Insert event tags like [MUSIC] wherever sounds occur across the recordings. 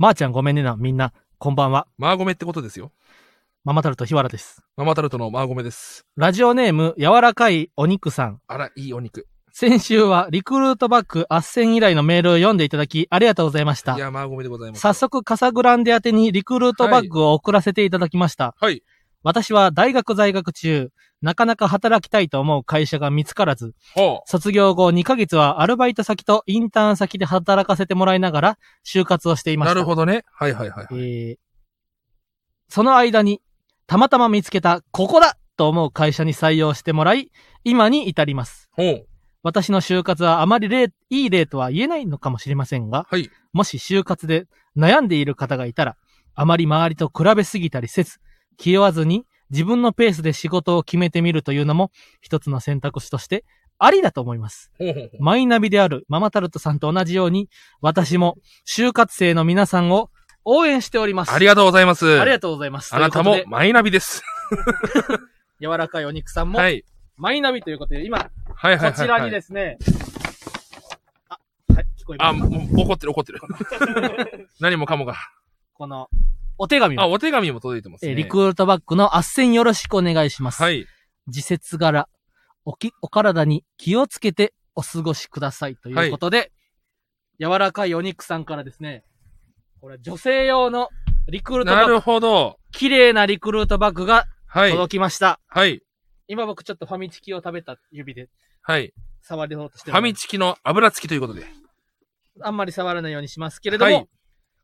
まー、ちゃんごめんねな、みんな、こんばんは。マーゴメってことですよ。ママタルト日原です。ママタルトのマーゴメです。ラジオネーム、柔らかいお肉さん。あら、いいお肉。先週はリクルートバッグ斡旋依頼のメールを読んでいただき、ありがとうございましたい。や、マーゴメでございます。早。速、カサグランデ宛てにリクルートバッグを送らせていただきました。はい。私は大学在学中、なかなか働きたいと思う会社が見つからず、ほ卒業後2ヶ月はアルバイト先とインターン先で働かせてもらいながら、就活をしていまう。した。なるほどね。はいはいはい、はい。えーその間に、たまたま見つけた、ここだと思う会社に採用してもらい、今に至ります。ほう。私の就活はあまり例いい例とは言えないのかもしれませんが、はい。もし就活で悩んでいる方がいたら、あまり周りと比べすぎたりせず、気負わずに自分のペースで仕事を決めてみるというのも一つの選択肢としてありだと思います。マイナビであるママタルトさんと同じように、私も就活生の皆さんを応援しております。ありがとうございます。ありがとうございます。あなたもマイナビです。[LAUGHS] 柔らかいお肉さんも、はい。マイナビということで、今、はいはい。こちらにですね、あ、はい、聞こえあ、ます。もう怒ってる怒ってる。[LAUGHS] 何もかもが。この、お手紙あ、を、お手紙も届いてますね。えーリクルートバッグの斡旋よろしくお願いします。はい。自節柄、おき、お体に気をつけてお過ごしくださいということで、柔らかいお肉さんからですね、これ女性用のリクルートバッグ、なるほど。綺麗なリクルートバッグがはい。届きました。はい。今僕ちょっとファミチキを食べた指ではい。触りようとしてファミチチキの油付きということで。あんまり触らないようにしますけれども、はい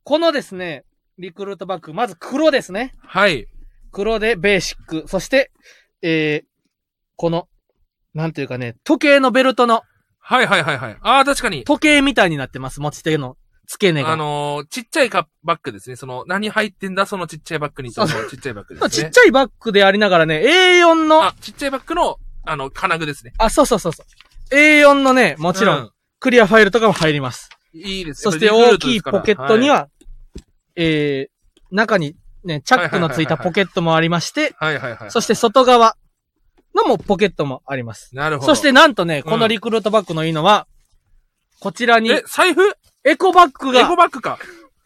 このですね、リクルートバッグ、まず黒ですね。はい。黒でベーシック。そして、えー、この、なんていうかね、時計のベルトの、はいはいはいはい。ああ、確かに。時計みたいになってます。持ち手の付け根が。あのー、ちっちゃいカバッグですね。その、何入ってんだ？そのちっちゃいバッグにと、ちっちゃいバッグですね。ちっちゃいバッグでありながらね、A4 の、ああ、ちっちゃいバッグの、あの、金具ですね。そうそうそうそう。A4 のね、もちろん、うんクリアファイルとかも入ります。いいですそして大きいポケットに、は、えー、中にね、チャックのついたポケットもありまして、はいはいはい。そして外側のもポケットもあります。なるほど。そして、なんとね、うんこのリクルートバッグのいいのは、こちらにえ、財布？エコバッグエコが、バッグか。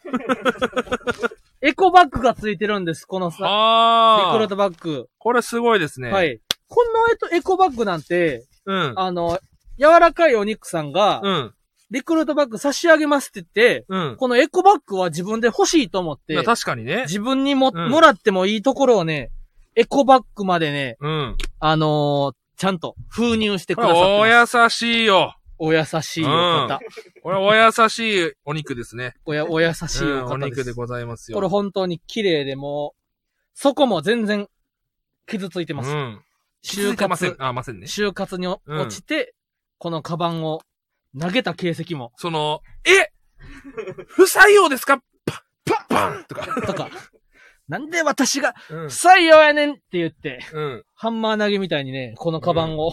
[LAUGHS] エコバッグがついてるんです、このさ、リ。クルートバッグ。これすごいですね。。はいい。このえっとエコバッグなんて、うん。あの、柔らかいお肉さんが、うん。リクルートバッグ差し上げますって言って、うん。このエコバッグは自分で欲しいと思ってまあ、確かにね。自分にも、うんもらってもいいところをね、エコバッグまでね、うん。あのーちゃんと封入してくださって。お優しいよ。お優しいお方。これお優しいお肉ですね。おや、お優しいうんおお方です。肉でございますよ。これ本当に綺麗でもう、そこも全然傷ついてます。うん。就活、あ、ませんね。就活に落うんちて、このカバンを投げた形跡も、その、え不採用ですか？パッ、パッ、パンとか。とか、なんで私がうん不。採用やねんって言って、うん。ハンマー投げみたいにね、このカバンを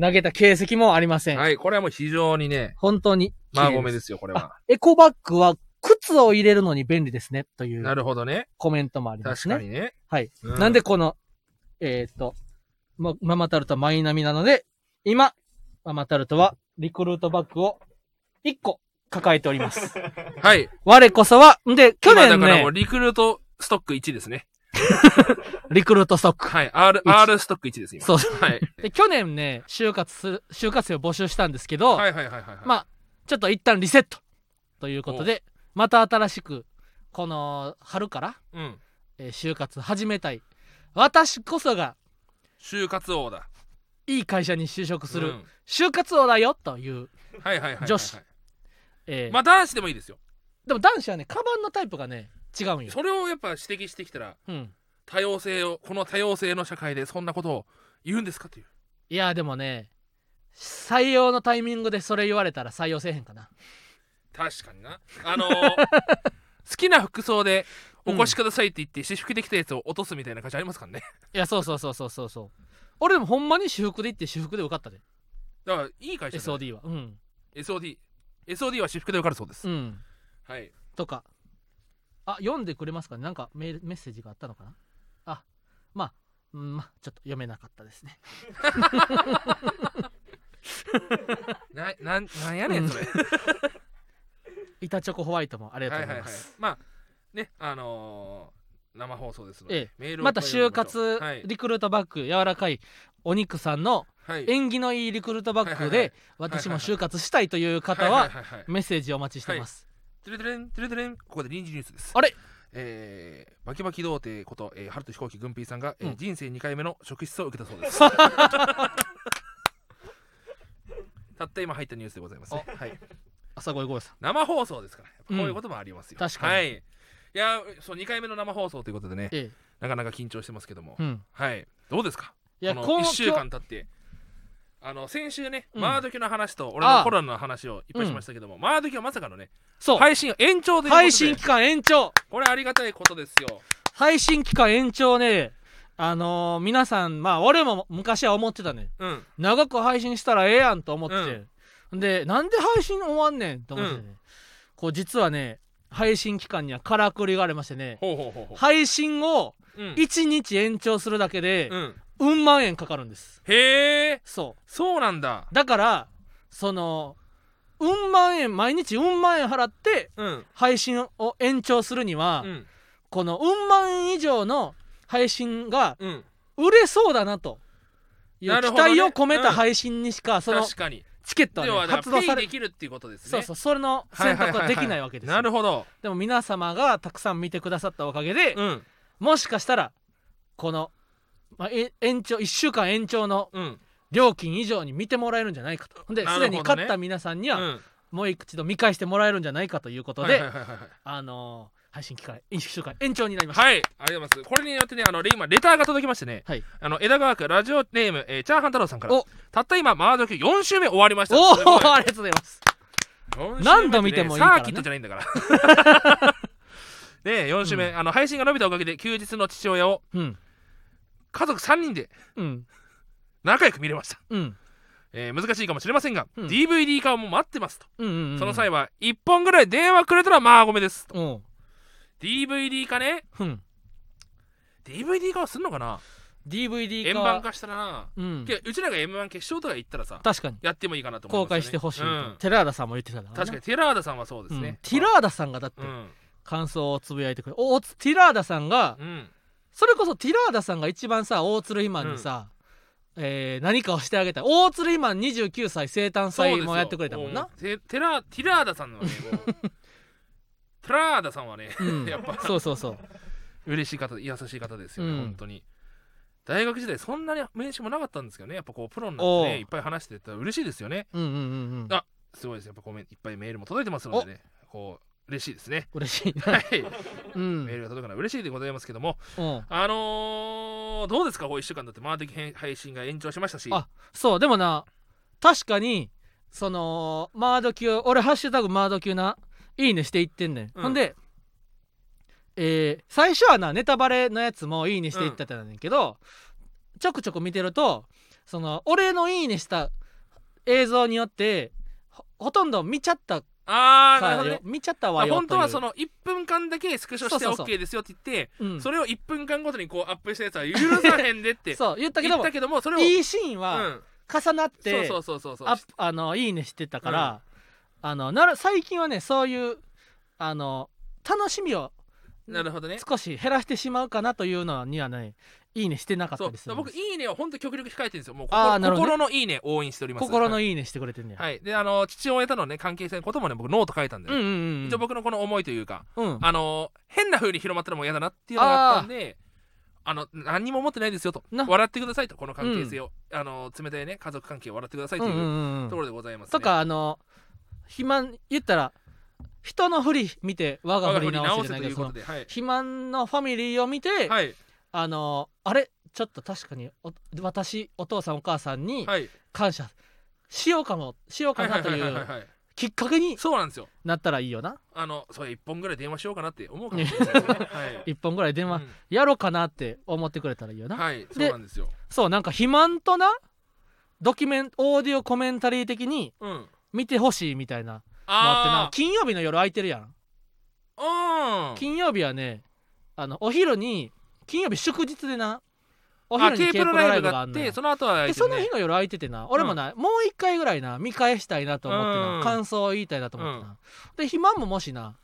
投げた形跡もありません。はい。これはもう非常にね、本当に綺麗です。マーゴメですよ、これあは。、エコバッグは靴を入れるのに便利ですね、といなうるほどね。コメントもありますね。確かにね。はい。うなんでこの、えっ、と、ま、ママタルトはマイナミなので、今、ママタルトはリクルートバッグを1個抱えております。[LAUGHS] はい。我こそは、んで、去年ね今だからもう、リクルートストック1ですね。[LAUGHS] リクルートストック。はい。R、一 R ストック1です、今。そう。はい。で、去年ね、就活す、就活生を募集したんですけど、はいはいはいはいはい。まあ、ちょっと一旦リセットということで、また新しく、この春から、うん。えー就活始めたい。私こそが就活王だ。いい会社に就職する、うん就活王だよという。女子えーまあ男子でもいいですよ。でも男子はね、カバンのタイプがね、違うんよ。それをやっぱ指摘してきたら、うん。多様性を、この多様性の社会でそんなことを言うんですかという。いや、でもね、採用のタイミングでそれ言われたら採用せえへんかな。確かにな。あのー [LAUGHS] 好きな服装でお越しくださいって言って、私服できたやつを落とすみたいな感じありますからね。いや、そうそうそうそうそうそう。俺でもほんまに私服で行って私服で受かったで。だから、いい会社だ SOD は。うん。SOD。SOD は私服で受かるそうです。うん。はい。とか。あ、読んでくれますかねなんかメールメッセージがあったのかなあ、まあ、うんまあ、ちょっと読めなかったですね。[LAUGHS] な、なん、なんやねん、それ。板チョコホワイトもありがはいはいはいとうございます。まあねあのー生放送ですので、ええ。メールをまた就活はい。リクルートバッグ柔らかいお肉さんのはい。縁起のいいリクルートバッグで私も就活したいという方はメッセージお待ちしてます。ここで臨時ニュースです。あれ？えー、バキバキ童貞こと、えー、春と飛行機軍ピーさんが、えーうん。人生2回目の職質を受けたそうです。[LAUGHS] たった今入ったニュースでございますね、はい、朝声声さん。生放送ですからこういうこともありますよ、確かに。はい、いやそう2回目の生放送ということでねええ。なかなか緊張してますけども、うん。はい。どうですか？いや、このこう1週間経って。あの先週ね、うん。マードキの話と俺のコロナの話をいっぱいしましたけども、マードキはまさかのねそう。配信延長で配信期間延長。これありがたいことですよ。配信期間延長ね、あのー皆さん、まあ俺も昔は思ってたね。うん。長く配信したらええやんと思ってて。で、なんで配信終わんねんと思ってね。こう実はね、配信期間にはからくりがありましてね、配信をう、うん。1日延長するだけで、うん、うん万円かかるんです。へえ。そそうなんだ。う。だから、その、うん万円、毎日うん万円払って、うん。配信を延長するには、うん。このうん万円以上の配信がうん。売れそうだなという期待を込めうん。た配信にしか、その確かにチケットは、ね、発動されできるっていうことですね。そうそうそれの選択はできないわけですよ。なるほど。でも皆様がたくさん見てくださったおかげで、うん。もしかしたらこの、まあ、え延長1週間延長のうん。料金以上に見てもらえるんじゃないかと。ですでに買った皆さんには、うん。もう一度見返してもらえるんじゃないかということで、あのー配信期間1週間延長になりました、はい、ありがとうございます。これによってね、あの、今、レターが届きましてね、はい。あの、枝川区ラジオネーム、えーチャーハン太郎さんから。お、たった今、マードキ4週目終わりました。おおありがとうございます。4週目ってね何度見てもいいからね。サーキットじゃないんだから。[LAUGHS] で、4週目、うあの、配信が伸びたおかげで、休日の父親をうん。家族3人でうん。仲良く見れました。うん。えー難しいかもしれませんが、うん。DVD 化も待ってますと。うんうんうん。その際は、1本ぐらい電話くれたらまあごめんですと。うん DVD 化ね、うん。DVD 化はすんのかな？DVD 化。円盤化したらな。うん。うちらが M1 決勝とか行ったらさ、確かに。やってもいいかなと思い公ますよね。開してほしいと、うん。テラーダさんも言ってたからな。確かにテラーダさんはそうですうん。ね、ティラーダさんがだってうん。感想をつぶやいてくれおティラーダさんがうん。それこそティラーダさんが一番さ大鶴ひまんにさ、えー何かをしてあげたい大鶴ひまん29歳生誕祭もやってくれたもんな。テテラティラーダさんはね [LAUGHS] もうテラーダさんはねうん。やっぱ。そうそうそう。嬉しい方で優しい方ですよね、うん。本当に。大学時代そんなに名刺もなかったんですけどねやっぱこうプロになってねいっぱい話してたら嬉しいですよね。うんうんうんうん。あすごいですやっぱごめんいっぱいメールも届いてますのでねこう嬉しいですね。嬉しいなはい。うん。メールが届くのは嬉しいでございますけどもうん。あのー、どうですかこう1週間だってマーティキ配信が延長しましたし。あそうでもな確かにそのマード級俺ハッシュタグマード級ないいねしていってんねん、うん。ほんでえー最初はなネタバレのやつもいいねしていってたんだけど、ちょくちょく見てるとその俺のいいねした映像によってほほとんど見ちゃったからよ、あーなるほどね。見ちゃったまあわよ本当はその、の1分間だけスクショして OK ですよって言ってうん、それを1分間ごとにこうアップしたやつは許さへんでって [LAUGHS] そう言ったけどもそれをいいシーンうはん重なって、そうそうそうそうそう。ああのいいねしてたから、あのなる最近はねそういうあの楽しみをなるほどね。少し減らしてしまうかなというのにはねいいねしてなかったです。僕いいねを本当極力控えてるんですよ。もう心ね。心のいいねを応援しております。い心のいいねしてくれてんねや、はい。であの父親とのね関係性のこともね僕ノート書いたんで。ね、うんうんうん。一応僕のこの思いというかうんあの変な風に広まったらもう嫌だなっていうのがあったんであの何にも思ってないですよと。な。笑ってくださいとこの関係性を、あの冷たいね家族関係を笑ってくださいといううんうんうん。ところでございます、ね。とかあの肥満言ったら人の振り見て我が振り直直せというせじゃないではい、肥満のファミリーを見て、はい。あのあれちょっと確かにお私お父さんお母さんにはい。感謝しようかもしようかなというきっかけにそうなんですよなったらいいよな。あのそれ一本ぐらい電話しようかなって思うかもしれないですね。はい一本ぐらい電話やろうかなって思ってくれたらいいよな、うん。はいそうなんですよ。そうなんか肥満となドキュメンオーディオコメンタリー的にうん見てほしいみたいなのあってなあ金曜日の夜空いてるやん。あうん。金曜日はねあのお昼に金曜日祝日でなおあ昼に K プロライブがあっんてその後は空でその日の夜空いててな俺もな、もう一回ぐらいな見返したいなと思ってな、うん。感想を言いたいなと思ってな、で肥満ももしな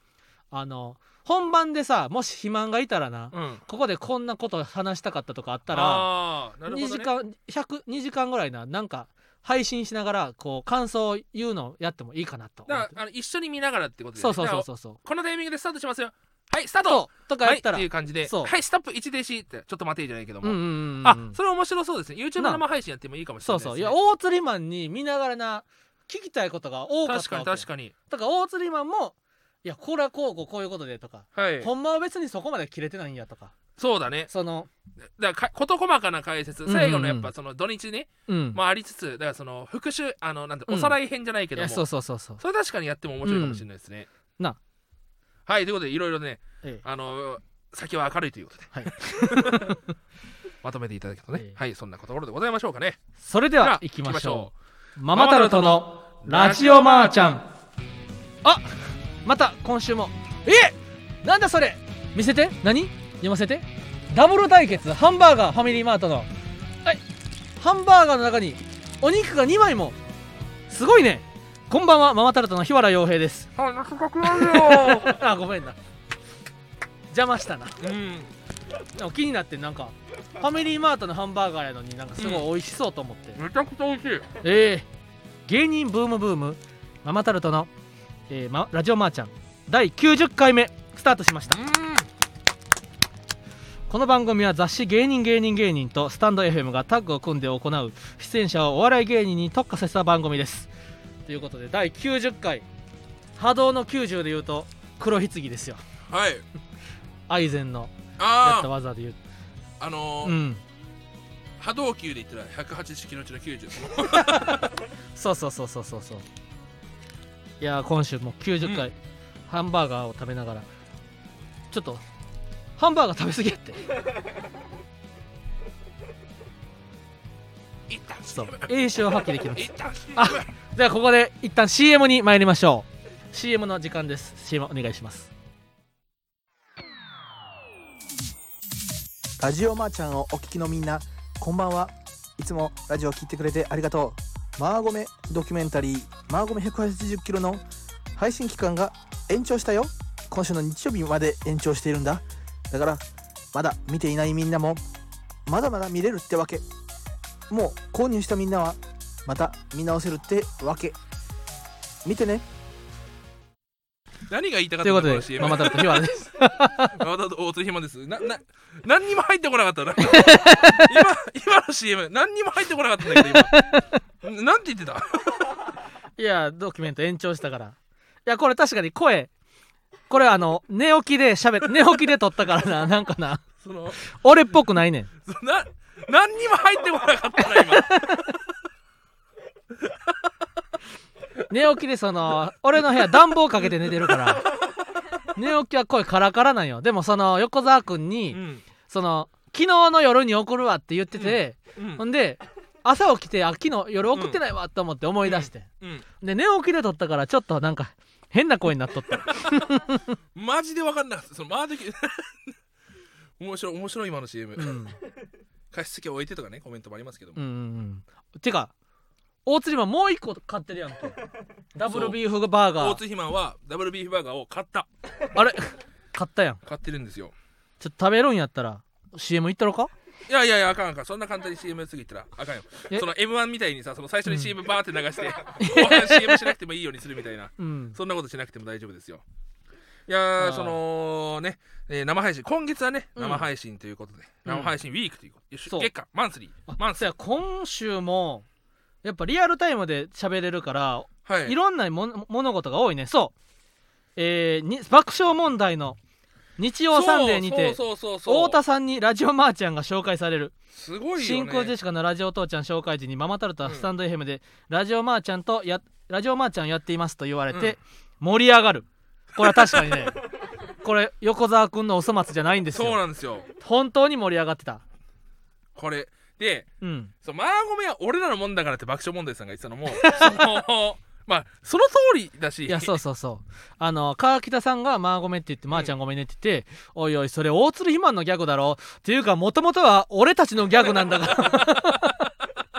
あの本番でさもし肥満がいたらな、うん。ここでこんなこと話したかったとかあったらあーなるほ2どね。時間100 2時間ぐらいななんか配信しながらこう感想を言うのやってもいいかなとだからあの一緒に見ながらってことで、そうそうそううそう。そうこのタイミングでスタートしますよ。はいスタートそうとかはいっやったら、ていう感じで。そうはいストップ1停止ってちょっと待てじゃないけども、うんうんうんうんあそれ面白そうですね。YouTube な生配信やってもいいかもしれそうないです、ね、そういや大釣りマンに見ながらな聞きたいことが多かった確かに確かに。だから大釣りマンもいやこれはこうこうこういうことでとか、はい。ほんまは別にそこまで切れてないんやとか。そうだね。そのだからか事細かな解説。うん。うんうん最後のやっぱその土日ね、うん、まあありつつだからその復習あのなんてうん。おさらい編じゃないけども、そうそうそうそう。それ確かにやっても面白いかもしれないですね、うん。な。はいということでいろいろねええ。あの先は明るいということで、はい。[LAUGHS] まとめていただけるとね、ええ。はいそんなところでございましょうかね。それでではは行きましょう。う。ママタルトのラジオマーちゃん。あまた今週も。えなんだそれ！見せて！何？読ませて？ダブル対決ハンバーガーファミリーマートの。はい。ハンバーガーの中にお肉が2枚も。すごいね！こんばんは。ママタルトの日原洋平です。あ懐かくないよ。[LAUGHS] あごめんな。邪魔したな。うん。気になってなんかファミリーマートのハンバーガーやのになんかすごい美味しそうと思って、めちゃくちゃ美味しい。えー芸人ブームブーム。ママタルトの、えーま、ラジオマーちゃん。第90回目スタートしました。この番組は雑誌芸人芸人芸人とスタンド FM がタッグを組んで行う出演者をお笑い芸人に特化させた番組です。ということで第90回。波動の90で言うと黒ひつぎですよ。はい。[LAUGHS] アイゼンのやったあ技で言う。ああのーうん。波動球で言ったら180キロ中の90 [LAUGHS] そうそうそうそうそうそういやー今週も90回、ハンバーガーを食べながら。ちょっとハンバーガー食べ過ぎやって。一旦そう。栄唱を発揮できます。一旦あではここで一旦 CM に参りましょう。CM の時間です。CM お願いします。ラジオマーちゃんをお聞きのみんなこんばんは。いつもラジオを聞いてくれてありがとうマーゴメドキュメンタリーマーゴメ180キロの配信期間が延長したよ。今週の日曜日まで延長しているんだ。だからまだ見ていないみんなもまだまだ見れるってわけ。もう購入したみんなはまた見直せるってわけ。見てね。何が言いたかっということでママタルト日原です。ママタルト [LAUGHS] 大津ひまです。なな何にも入ってこなかったな [LAUGHS] 今今の CM 何にも入ってこなかったんだけど今 [LAUGHS] なんて言ってた？[LAUGHS] いやドキュメント延長したから。いやこれ確かに声。これあの寝起きで喋って寝起きで撮ったからな。[LAUGHS] なんかな。その俺っぽくないねん。そな何にも入ってこなかったな今。寝起きでその俺の部屋暖房かけて寝てるから。寝起きは声カラカラなんよ。でもその横澤君に、うん。その昨日の夜に送るわって言ってて、うん。ほんで朝起きてあ昨日夜送ってないわと思って思い出して、うん。で寝起きで撮ったからちょっとなんか変な声になっとった。[LAUGHS] マジで分かんなかった。そのマー的面白い面白い今の CM、うん。加湿器置いてとかねコメントもありますけども、うんてか大釣りマンもう一個買ってるやんけ。[LAUGHS] ダブルビーフバーガー。大津ひまはダブルビーフバーガーを買った。あれ？買ったやん。買ってるんですよ。ちょっと食べるんやったら CM いったろか？いやいやいやあかんあかん。そんな簡単に CM 次行ったらあかんよ。え？その M1 みたいにさその最初に CM バーって流して、後半 CM しなくてもいいようにするみたいな。うん。そんなことしなくても大丈夫ですよ。いやーあー。そのね、えー生配信今月はねうん。生配信ということで、うん。生配信ウィークということ。でそう。月間マンスリー。あマンスリー。今週もやっぱリアルタイムで喋れるからはい。いろんなも物事が多いね。そう。えーに爆笑問題の日曜サンデーにて太田さんにラジオマーちゃんが紹介される。すごいよね。真空ジェシカのラジオ父ちゃん紹介時にママタルトはスタンド FM でラジオマーちゃんとやラジオマーちゃんやっていますと言われて盛り上がる。これは確かにね [LAUGHS] これ横澤君のお粗末じゃないんですそうよなんですよ。本当に盛り上がってた。これでうん。そうマーゴメは俺らのもんだからって爆笑問題さんが言ってたのも [LAUGHS] そのまあその通りだし。いやそうそうそう。あの川北さんが「まあごめん」って言って「まー、ちゃんごめんね」って言って「おいおいそれ大鶴ひまんのギャグだろ」っていうかもともとは俺たちのギャグなんだから。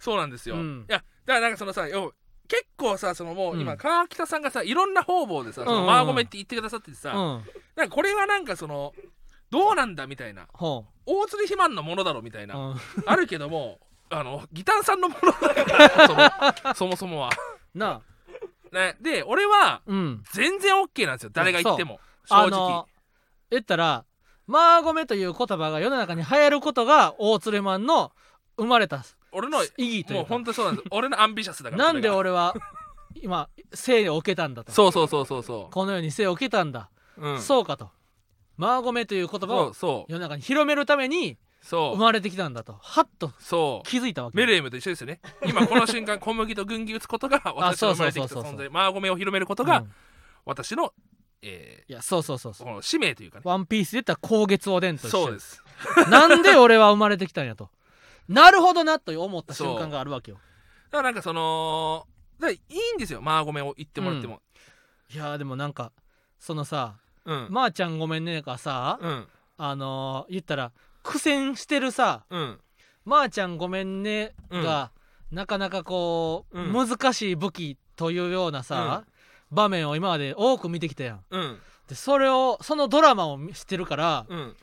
そうなんですよ、うん。いやだからなんかそのさよ結構さそのもう今、うん。川北さんがさいろんな方々でさ「そのうん。うんマーゴメ」って言ってくださっててさ、うん。なんかこれはなんかそのどうなんだみたいな。ほ大釣り肥満のものだろみたいうな、うん。あるけどもあのギタンさんのものだからそもそもは、[LAUGHS] なあ。ね、で俺はうん。全然 OK なんですよ。誰が言っても。正直。あの言ったら「まあごめ」という言葉が世の中に流行ることが大鶴マンの生まれた俺のも意義といううか本当そうなんです。俺のアンビシャスだからなんでそれが。俺は今生を受けたんだと。そうそうそうそうそこのように生を受けたんだ、う、うん、そうかと。マーゴメという言葉をそうそう。世の中に広めるためにそう。生まれてきたんだと。はっとそう。気づいたわけ。メレームと一緒ですよね。今この瞬間小麦と軍技打つことが私の生まれてきたそう。そうそうそう存在。マーゴメを広めることがうん。私の、えいやそうそうそうー、そう。この使命というかね。ワンピースで言ったら光月おでんと一緒。そうです。なんで俺は生まれてきたんやと。なるほどなと思った瞬間があるわけよ。だからなんかそのだいいんですよマーゴメを言ってもらっても。いやーでもなんかそのさうん「まー、ちゃんごめんね」がさ、うん。あのー言ったら苦戦してるさうん「まー、ちゃんごめんね」が、なかなかこう、うん。難しい武器というようなさ、場面を今まで多く見てきたやん。うん。でそれをそのドラマを知ってるから、うん。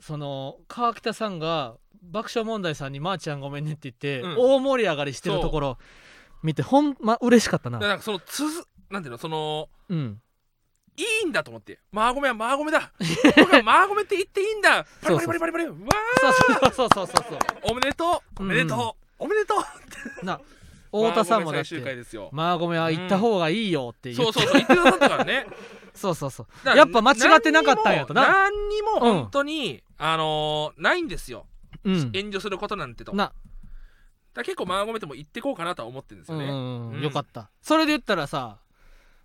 その川北さんが爆笑問題さんに「まー、ちゃんごめんね」って言って、うん。大盛り上がりしてるところ見てほんま嬉しかったな。だからなんかそのつづなんていうのそのうんいいんだと思って。マーゴメはマーゴメだ。僕はマーゴメって言っていいんだ。パリパリパリパリパリ。うわそうそうそうそうそうそうーおめでとう。おめでとう、おめでとうな太田さんもだっマーゴメ最終回てですよ「まあごめんは行った方がいいよ」って言って、そうそうそう言ってくださったからね。そうそうそう。やっぱ間違ってなかったんやとな。何にも何にも本当に、あのーないんですよ。うん。炎上することなんてと。な。ら結構マーゴメとも言ってこうかなとは思ってるんですよね、うんうんううんん。よかった。それで言ったらさ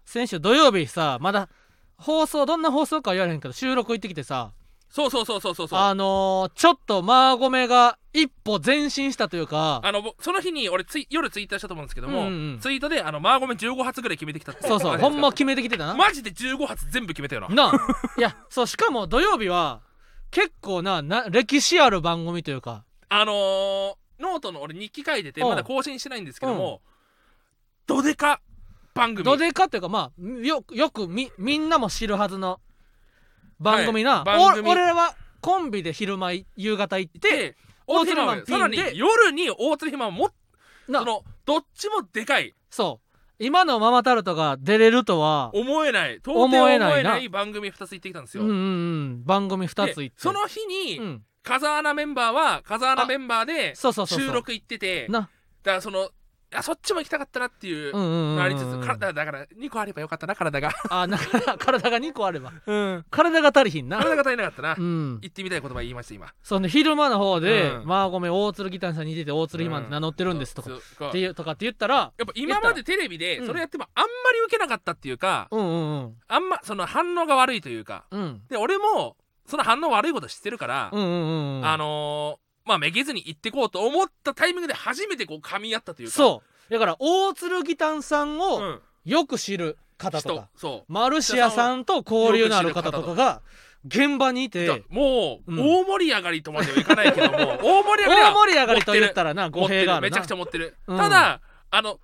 先週土曜日さまだ放送どんな放送かは言われへんけど収録行ってきてさそうそうそうそうそうそう。あのー、ちょっとマーゴメが一歩前進したというかあのぼその日に俺ツイ夜ツイッターしたと思うんですけども、うんうんツイートであのマーゴメ15発ぐらい決めてきたってそうそうほんま決めてきてたな。マジで15発全部決めたよななあ。いやそうしかも土曜日は結構なな歴史ある番組というか。あのー、ノートの俺日記書いててうん。まだ更新してないんですけども、どでか番組。どでかっていうかまあよよくみみんなも知るはずの番組な、はい番組。お俺らはコンビで昼間い夕方行ってで大鶴ひま大鶴ひまさらに夜に大鶴ひまもな。そのどっちもでかい。そう。今のママタルトが出れるとは思えない。到底思えない番組2つ行ってきたんですよ、うんうんうん。番組2つで行って。その日に、うん。風穴メンバーは風穴メンバーで収録行っててな。だからそのあそっちも行きたかったなっていうのありつつ、体だから2個あればよかったな体が、[LAUGHS] あだから体が2個あれば。うん、体が足りひんな。体が足りなかったな、うん。言ってみたい言葉言いました今。そんで昼間の方で、うん。まあごめん大鶴ギターさんに似てて大鶴ひまんって名乗ってるんですとか、そうそう。っていうとかって言ったらやっぱ今までテレビでうん。それやってもあんまり受けなかったっていうか、うんうんうん。あんまその反応が悪いというかうん。で俺もその反応悪いこと知ってるから、うんうんうんうん。あのーまあめげずに行ってこうと思ったタイミングで初めてこう噛み合ったというか。そう。だから大鶴ギタンさんうをん、よく知る方と人。か、そマルシアさんと交流のある方とかが現場にいて。もう、うん。大盛り上がりとまではいかないけども大盛り上がりは大盛り上がりと言ったらな語持って弊があるな。る。めちゃくちゃ持ってる、うん。ただあの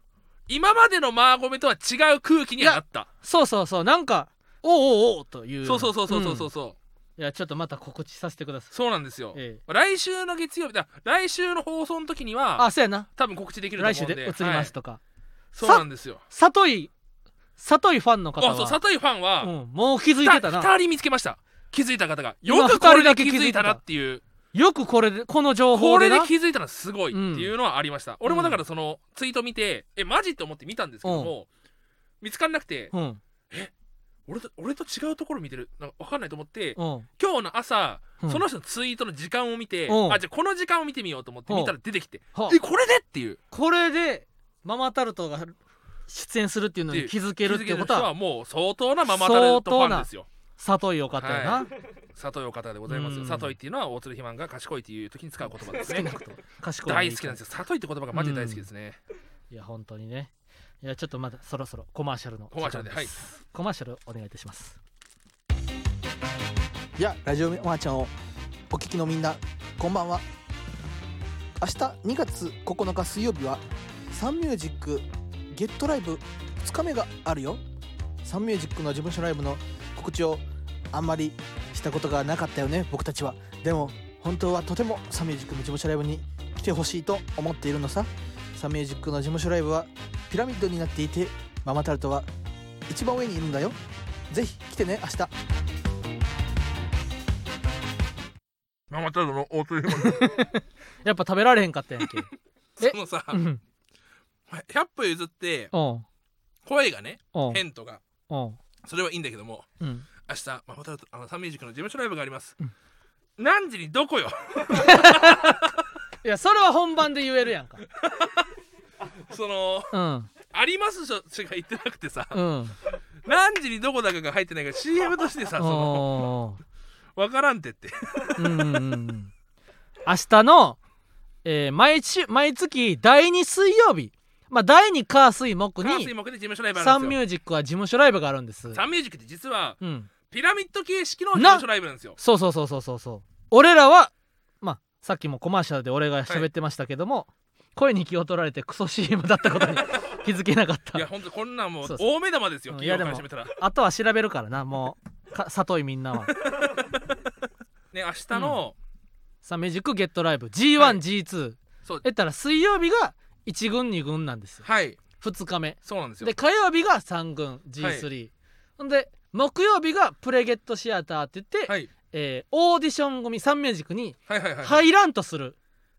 今までのマーゴメとは違う空気にはなった。そうそうそう。なんかおうおうおうという。そうそうそうそうそうそううんそういやちょっとまた告知させてください。そうなんですよ、ええ。来週の月曜日だ来週の放送の時にはあそうやな。多分告知できると思うんで。来週で移りますとか、はい。そうなんですよ。里井里井ファンの方は。あそう里井ファンは、うん、もう気づいてたな。2人見つけました。気づいた方が。今よくこれだけ気づいたなっていう。よくこれでこの情報これで気づいたのはすごいっていうのはありました、俺もだからそのツイート見てえマジって思って見たんですけども、見つからなくてうん俺と俺と違うところ見てる。なんか分かんないと思ってうん。今日の朝、うん。その人のツイートの時間を見て、うん。あじゃあこの時間を見てみようと思って見たら出てきて、はえこれでっていう。これでママタルトが出演するっていうのに気づけるっていうことははもう相当なママタレントファンですよ。里井お方やな、はい。里井お方でございますよ。うん。里井っていうのは大鶴肥満が賢いっていう時に使う言葉ですね。賢い大好きなんですよ。里井って言葉がマジで大好きですね、いや本当にねいやちょっとまだそろそろコマーシャルのコマーシャルで時間す。コマーシャルお願いいたします。いやラジオマーちゃんをお聞きのみんなこんばんは。明日2月9日水曜日はサンミュージックゲットライブ2日目があるよ。サンミュージックの事務所ライブの告知をあんまりしたことがなかったよね僕たちは。でも本当はとてもサンミュージックの事務所ライブに来てほしいと思っているのさ。サンミュージックの事務所ライブはピラミッドになっていてママタルトは一番上にいるんだよ。ぜひ来てね明日。ママタルトの大鳥ひまですやっぱ食べられへんかったやんけ。[LAUGHS] え？そのさうん。100歩譲っておう声がねおう変とかおうそれはいいんだけどもうん。明日ママタルトあのサンミュージックの事務所ライブがあります、うん。何時にどこよ？[LAUGHS] いやそれは本番で言えるやんかそのうん。ありますししか言ってなくてさ。うん。何時にどこだかが入ってないから CM としてさそのお分からんてって。ーうんうんうん。明日の、えー毎週毎月第2水曜日。まあ第2火水木にサンミュージックは事務所ライブがあるんです。サンミュージックって実はうん。ピラミッド形式の事務所ライブなんですよ。そうそうそうそうそうそう。俺らはまあさっきもコマーシャルで俺が喋ってましたけども、声に気を取られてクソ CM だったことに気づけなかった。いやほんとこんなんもうそうそう。大目玉ですようん企業からいやで始めたら。あとは調べるからなもう。か里いみんなは。[LAUGHS] ね明日の、サンミュージックゲットライブ。G1G2、そう。えったら水曜日が1軍2軍なんですよ。はい。2日目そうなんですよ。で火曜日が3軍 G3、ほんで木曜日がプレゲットシアターって言って、はい。えーオーディション組サンミュージックにはいはいはい、入らんとする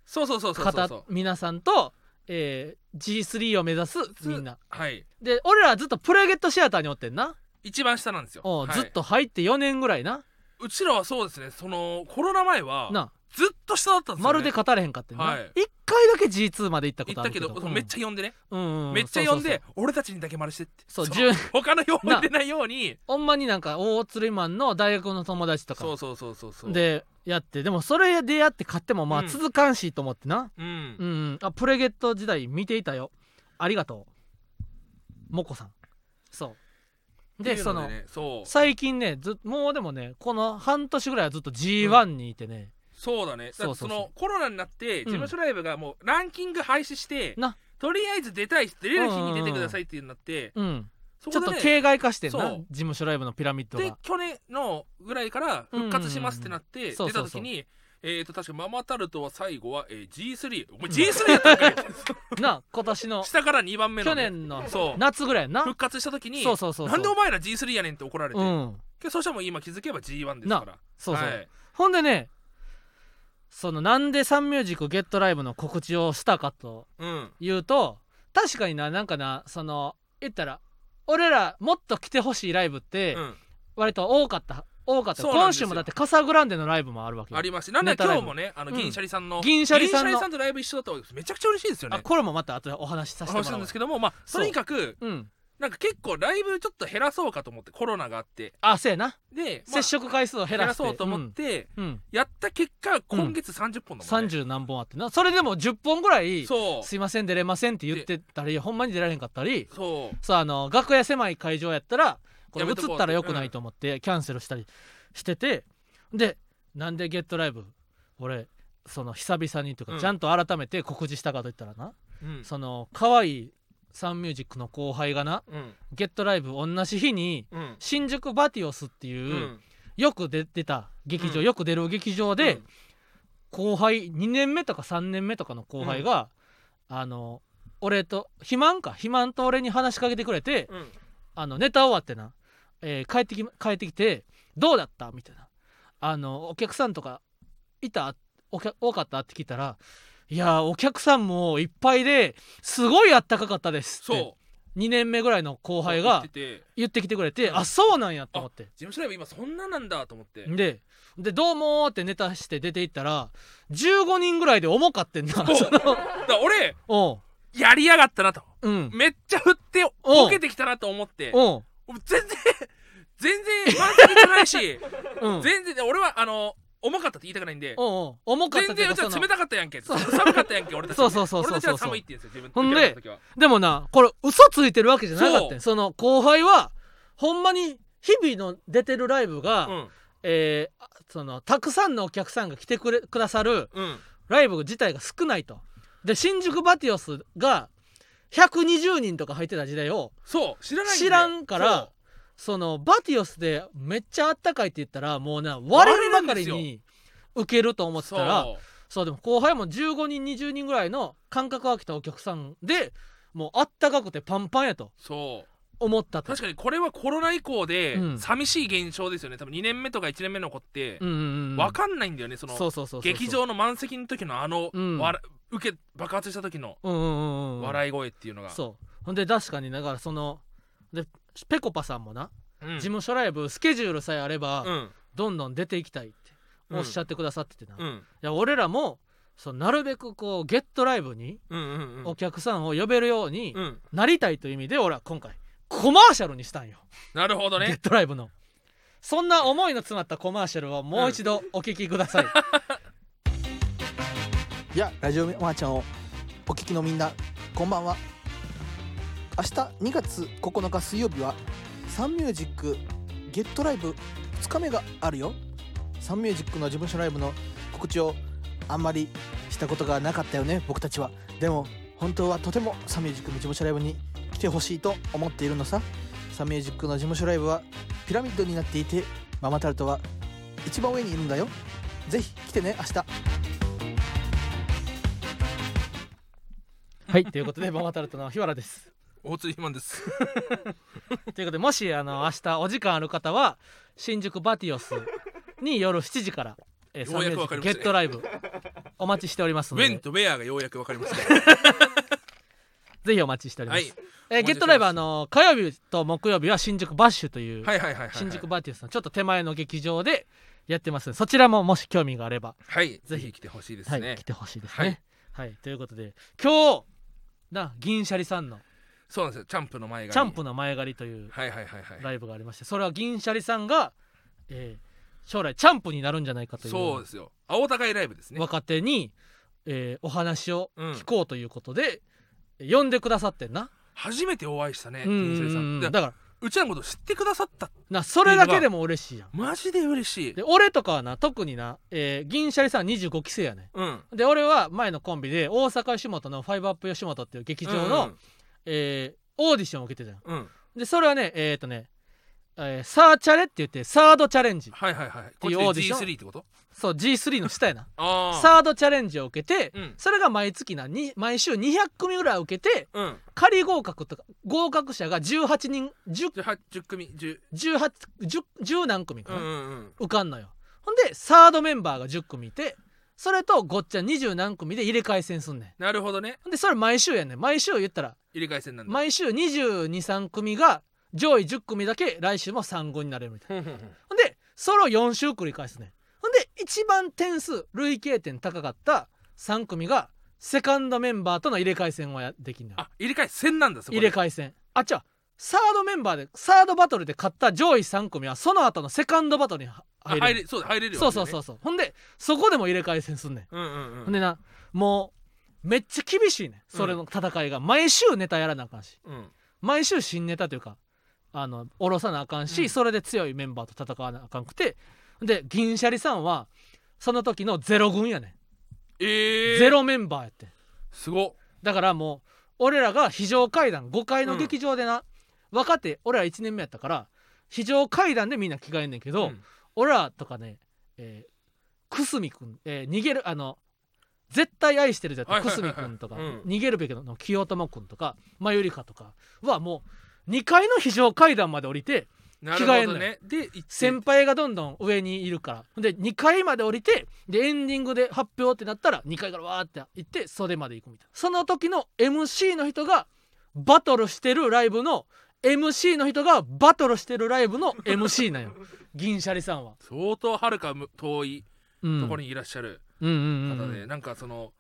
そうそうそうそう皆さんと、えー G3 を目指すみんな。はい。で俺らはずっとプレゲットシアターにおってんな、一番下なんですよ、おうはい。ずっと入って4年ぐらいな。うちらはそうですね。そのコロナ前はなずっと下だったんですよ、ね、まるで語れへんかってんな、はい。1回だけ G2 まで行ったこ行ったけとあるけどどめっちゃ呼んでね、ゃ、うんうん。めっちゃ呼んでそうそうそう。俺たちにだけ丸してって。そうの10 [LAUGHS] 他の呼んでないように。ほんまになんか大釣りマンの大学の友達とか。そうそうそうそうそう。でやってでもそれでやって買ってもまあうん。続かんしと思ってな。うん、うん、うん、あプレゲット時代見ていたよ。ありがとう。モコさん。そう。でねそう。最近ねずもうでもねこの半年ぐらいはずっと G1 にいてね、そうだね。だそのコロナになって事務所ライブがもうランキング廃止して、な。とりあえず出たい出れる日に出てくださいっていうのになって、うんちょっと形骸化してんな事務所ライブのピラミッドが。で去年のぐらいから復活しますってなってうん。うんうん出た時にえーと確かママタルトは最後は、えー G3 お前 G3 やったんかいな今年の下から2番目の去ね、年のそう。夏ぐらいな。復活した時にそうそうそうなんでお前ら G3 やねんって怒られて、うんそしたらもう今気づけば G1 ですから。そうそう、はい。ほんでねそのなんでサンミュージックゲットライブの告知をしたかとうん。言うと確かにななんかなその言ったら俺らもっと来てほしいライブってうん。割と多かった多かった。そうなんですよ。今週もだってカサグランデのライブもあるわけよ。あります。しなんで今日もねあのうん。銀シャリさんの、銀シャリさんの銀シャリさんとライブ一緒だったわけですめちゃくちゃ嬉しいですよね。あこれもまた後でお話しさせてもらう。んですけどもまあとにかくうんなんか結構ライブちょっと減らそうかと思ってコロナがあって。あそうやな、で、まあ接触回数を減減らして。らそうと思って、うん、うん。やった結果今月30本だもんね、30何本あってな。それでも10本ぐらいそう。すいません出れませんって言ってたりほんまに出られへんかったりそう。さあの楽屋狭い会場やったらこれ映やめとこうったらよくないと思ってキャンセルしたりしててでなんでゲットライブ俺その久々にというか、うん。ちゃんと改めて告知したかといったらなうん。その可愛いサンミュージックの後輩がなうん。ゲットライブ同じ日にうん。新宿バティオスってういう、ん。よく出てた劇場、うん。よく出る劇場で、後輩2年目とか3年目とかの後輩が、あの俺と肥満か？肥満と俺に話しかけてくれて、あのネタ終わってな、えー帰ってき帰ってきて「どうだった?」みたいな「あのお客さんとかいた？多かった?」って聞いたら「いやーお客さんもいっぱいですごいあったかかったです」って。そう。2年目ぐらいの後輩言が言ってきてくれて「うん。あそうなんや」と思って。事務所ライブ今そんななんだと思って。でで「どうも」ってネタして出ていったら15人ぐらいで重かってんな。俺やりやがったなと。うん。めっちゃ振ってボケてきたなと思って。全然全然満席じゃないしうん。全然俺はあの重かったって言いたくないんでおうおう重かった全然うちは冷たかったやんけ。寒かったやんけ俺たち。そうそうそうそうそう。俺たちは寒いって言うんですよ自分ほんででもなこれ嘘ついてるわけじゃなかった。んその後輩はほんまに日々の出てるライブが、うん。えーそのたくさんのお客さんが来てくれくださるうん。ライブ自体が少ないと。で新宿バティオスが120人とか入ってた時代をそう。知らないんだよ。知らんからそのバティオスでめっちゃあったかいって言ったらもうな割れるばかりに受けると思ってたらそう。でも後輩も15人20人ぐらいの感覚が来たお客さんでもうあったかくてパンパンやとそう。思ったと。確かにこれはコロナ以降でうん。寂しい現象ですよね。多分2年目とか1年目の子ってうんうんうん分かんないんだよね。その劇場の満席の時のあのうん。わら受け爆発した時のうんうんうんうん。笑い声っていうのが。そう。ほんで確かにだからそのでぺこぱさんもな、うん。事務所ライブスケジュールさえあれば、うん。どんどん出ていきたいっておっしゃってくださっててな、いうん。や俺らもそうなるべくこうゲットライブにお客さんを呼べるようにうん。なりたいという意味で俺は今回コマーシャルにしたんよ、なるほどゲッねトライブの。そんな思いの詰まったコマーシャルをもう一度お聞きください、[LAUGHS] いやラジオマーちゃんをお聞きのみんなこんばんは明日2月9日水曜日はサンミュージックゲットライブ2日目があるよ。サンミュージックの事務所ライブの告知をあんまりしたことがなかったよね僕たちは。でも本当はとてもサンミュージックの事務所ライブに来てほしいと思っているのさ。サンミュージックの事務所ライブはピラミッドになっていてママタルトは一番上にいるんだよ。ぜひ来てね明日。はいということでママタルトの日原です。大津ひまんです。[LAUGHS] ということでもしあの明日お時間ある方は新宿バティオスに夜7時から、えー、ようやくわかりました。ねゲットライブお待ちしておりますので。ウェンとウェアがようやく分かりますね。[LAUGHS] ぜひお待ちしております、はい。えーゲットライブはあの火曜日と木曜日は新宿バッシュという、はいはいはいはいはい。新宿バティオスのちょっと手前の劇場でやってますそちらももし興味があれば、はい。ぜひ来てほしいですはい、ね来てほしいですね。はい、ということで今日な銀シャリさんのそうなんですよ。チャンプの前がチャンプの前借りというライブがありましてそれは銀シャリさんが、えー将来チャンプになるんじゃないかというそうですよ。青高いライブですね。若手に、えーお話をうん。聞こうということで、呼んでくださってんな、初めてお会いしたねうんうん銀シャリさうんだからうちらのこと知ってくださったなそれだけでも嬉しいやん。マジで嬉しい。で俺とかはな特にな、えー銀シャリさん25期生やねうん。で俺は前のコンビで大阪吉本のファイブアップ吉本っていう劇場の、えーオーディションを受けてたんうん。でそれはねえっ、とね、えーサーチャレって言ってサードチャレンジ。はいはいはい。ていうオーディション。G3 ってこと？そう G3 の下やな。[LAUGHS] サードチャレンジを受けて、うん。それが毎月なに毎週200組ぐらい受けてうん。仮合格とか合格者が18人 10, じゃあ10組10 18 10, 10何組かな、うんうんうん。受かんのよ。ほんでサードメンバーが10組いてそれとごっちゃん20何組で入れ替え戦すんねん。なるほどね。でそれ毎週やねん。毎週言ったら入れ替え戦なんだ。毎週223組が上位10組だけ来週も3軍になれるみたいな。ほんでそれを4週繰り返すねん。ほんで一番点数累計点高かった3組がセカンドメンバーとの入れ替え戦をやできんのよあ入れ替え戦なんだそこ入れ替え戦。あ違う。サードメンバーでサードバトルで勝った上位3組はその後のセカンドバトルにあ入れる。入れそうだ入れるよそうそうそう。そうほんでそこでも入れ替え戦すんねん、うんうんうん。ほんでなもうめっちゃ厳しいねん。それの戦いが、毎週ネタやらなあかんし。うん。毎週新ネタというかあの下ろさなあかんし、うん。それで強いメンバーと戦わなあかんくてで銀シャリさんはその時のゼロ軍やねん、ええゼロメンバーやってん。すごっ。だからもう俺らが非常階段5階の劇場でな、若手俺ら1年目やったから非常階段でみんな着替えんねんけど、うん俺らとかね、えー、くすみくん、えー逃げるあの絶対愛してるじゃんくすみくんとか、うん。逃げるべきの清友くんとかまゆりかとかはもう2階の非常階段まで降りてなるほどね。で先輩がどんどん上にいるから。で2階まで降りてでエンディングで発表ってなったら2階からわーって行って袖まで行くみたいな。その時の MC の人がバトルしてるライブの MC の人がバトルしてるライブの MC なんよ [LAUGHS] 銀シャリさんは、相当はるかむ遠いうん、ところにいらっしゃるうんうんうん方で、うんなんかその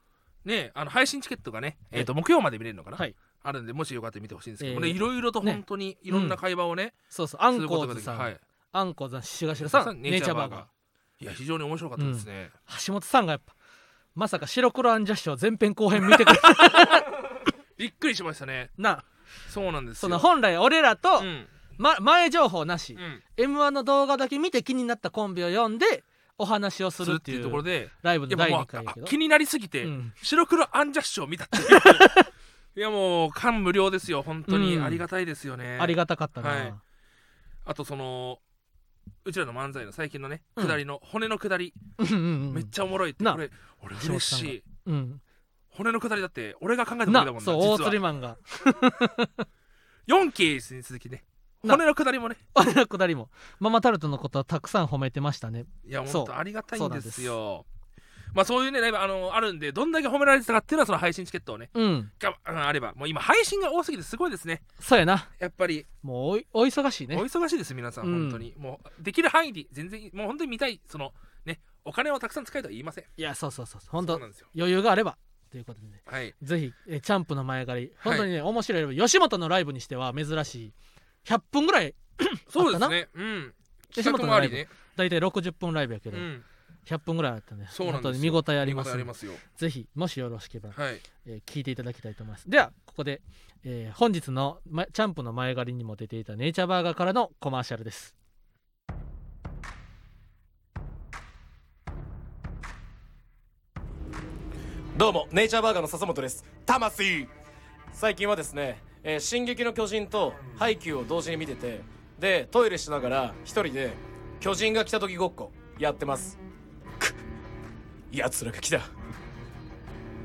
ねあの配信チケットがね、えー、と木曜まで見れるのかな、はい。あるんでもしよかったら見てほしいんですけど、えーこれいろいろと本当にいろんな会話をね、そうそう。アンすることができる。コーズさん、はい。アンコーズさんシュガシラさん。ネイチャーバーガーいや非常に面白かったですね、橋本さんがやっぱまさか白黒アンジャッシュを前編後編見てくれ [LAUGHS] びっくりしましたね。なそうなんですよ。その本来俺らと、うんま、前情報なし、うん。m 1の動画だけ見て気になったコンビを読んでお話をするってていううところでライブの第やっぱも2回やけど。う気になりすぎて、うん。白黒アンジャッシュを見たっていう。[LAUGHS] いやもう感無量ですよ本当に。うん。ありがたいですよね、ありがたかったな、はい。あとそのうちらの漫才の最近のねうん。下りの、骨の下り。うんうんうんめっちゃおもろいって、な。これ俺嬉しい。うん。骨の下りだって俺が考えたことだもんなな。そう大釣りマンが。[LAUGHS] 4ケースに続きね。な骨の下りもね。俺のくだりも。ママタルトのことはたくさん褒めてましたね。いや本当ありがたいんですよ。まあそういうねライブあのあるんでどんだけ褒められてたかっていうのはその配信チケットをね。うん。がああればもう今配信が多すぎてすごいですね。そうやな。やっぱり。もうおいお忙しいおね忙しいです皆さん、うん。本当に。もうできる範囲で全然もう本当に見たいそのねお金をたくさん使いとは言いません。いやそうそうそう本当そうなんですよ。余裕があればということでね。はい。ぜひえチャンプの前借り。本当にね、面白いライブ。吉本のライブにしては珍しい100分ぐらい [COUGHS] そうですね。うん。企画もありね大体60分ライブやけど、うん。100分ぐらいあったね。そうなんですよ。本当に見応えありますぜひもしよろしければ、はい。えー聞いていただきたいと思います。ではここで、えー本日の、ま、チャンプの前借りにも出ていたネイチャーバーガーからのコマーシャルです。どうもネイチャーバーガーの笹本です。魂。最近はですね「えー進撃の巨人」と「ハイキュー」を同時に見ててでトイレしながら一人で「巨人が来た時ごっこ」やってます。くっ奴らが来た。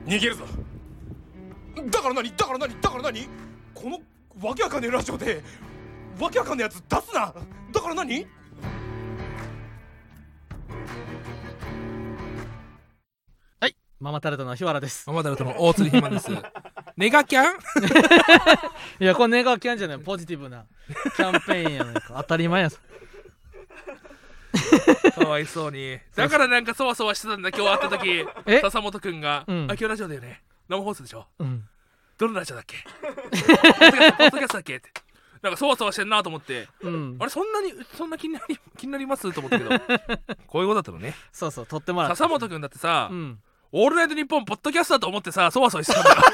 逃げるぞ。だから何？だから何？だから何？このわけわかんねえラジオでわけわかんねえやつ出すな！だから何？ママタルトの日原です。ママダルトの大釣りひまですネガキャン？[LAUGHS] いやこれネガキャンじゃない。ポジティブな。キャンペーンやないか。当たり前やさ [LAUGHS] かわいそうに。だからなんかそわそわしてたんだ今日会った時。え？笹本くんが「うん。あ今日ラジオだよね。生放送でしょ？うん。どのラジオだっけ？ポッドキャストだっけ?」って。なんかそわそわしてんなと思って。うん。あれそんなにそんな気になり [LAUGHS] 気になります？と思ったけど。こういうことだったのね。そうそう撮ってもらった。笹本くんだってさうん「オールナイトニッポン」ポッドキャストだと思ってさそわそわしてたんだよ。[LAUGHS]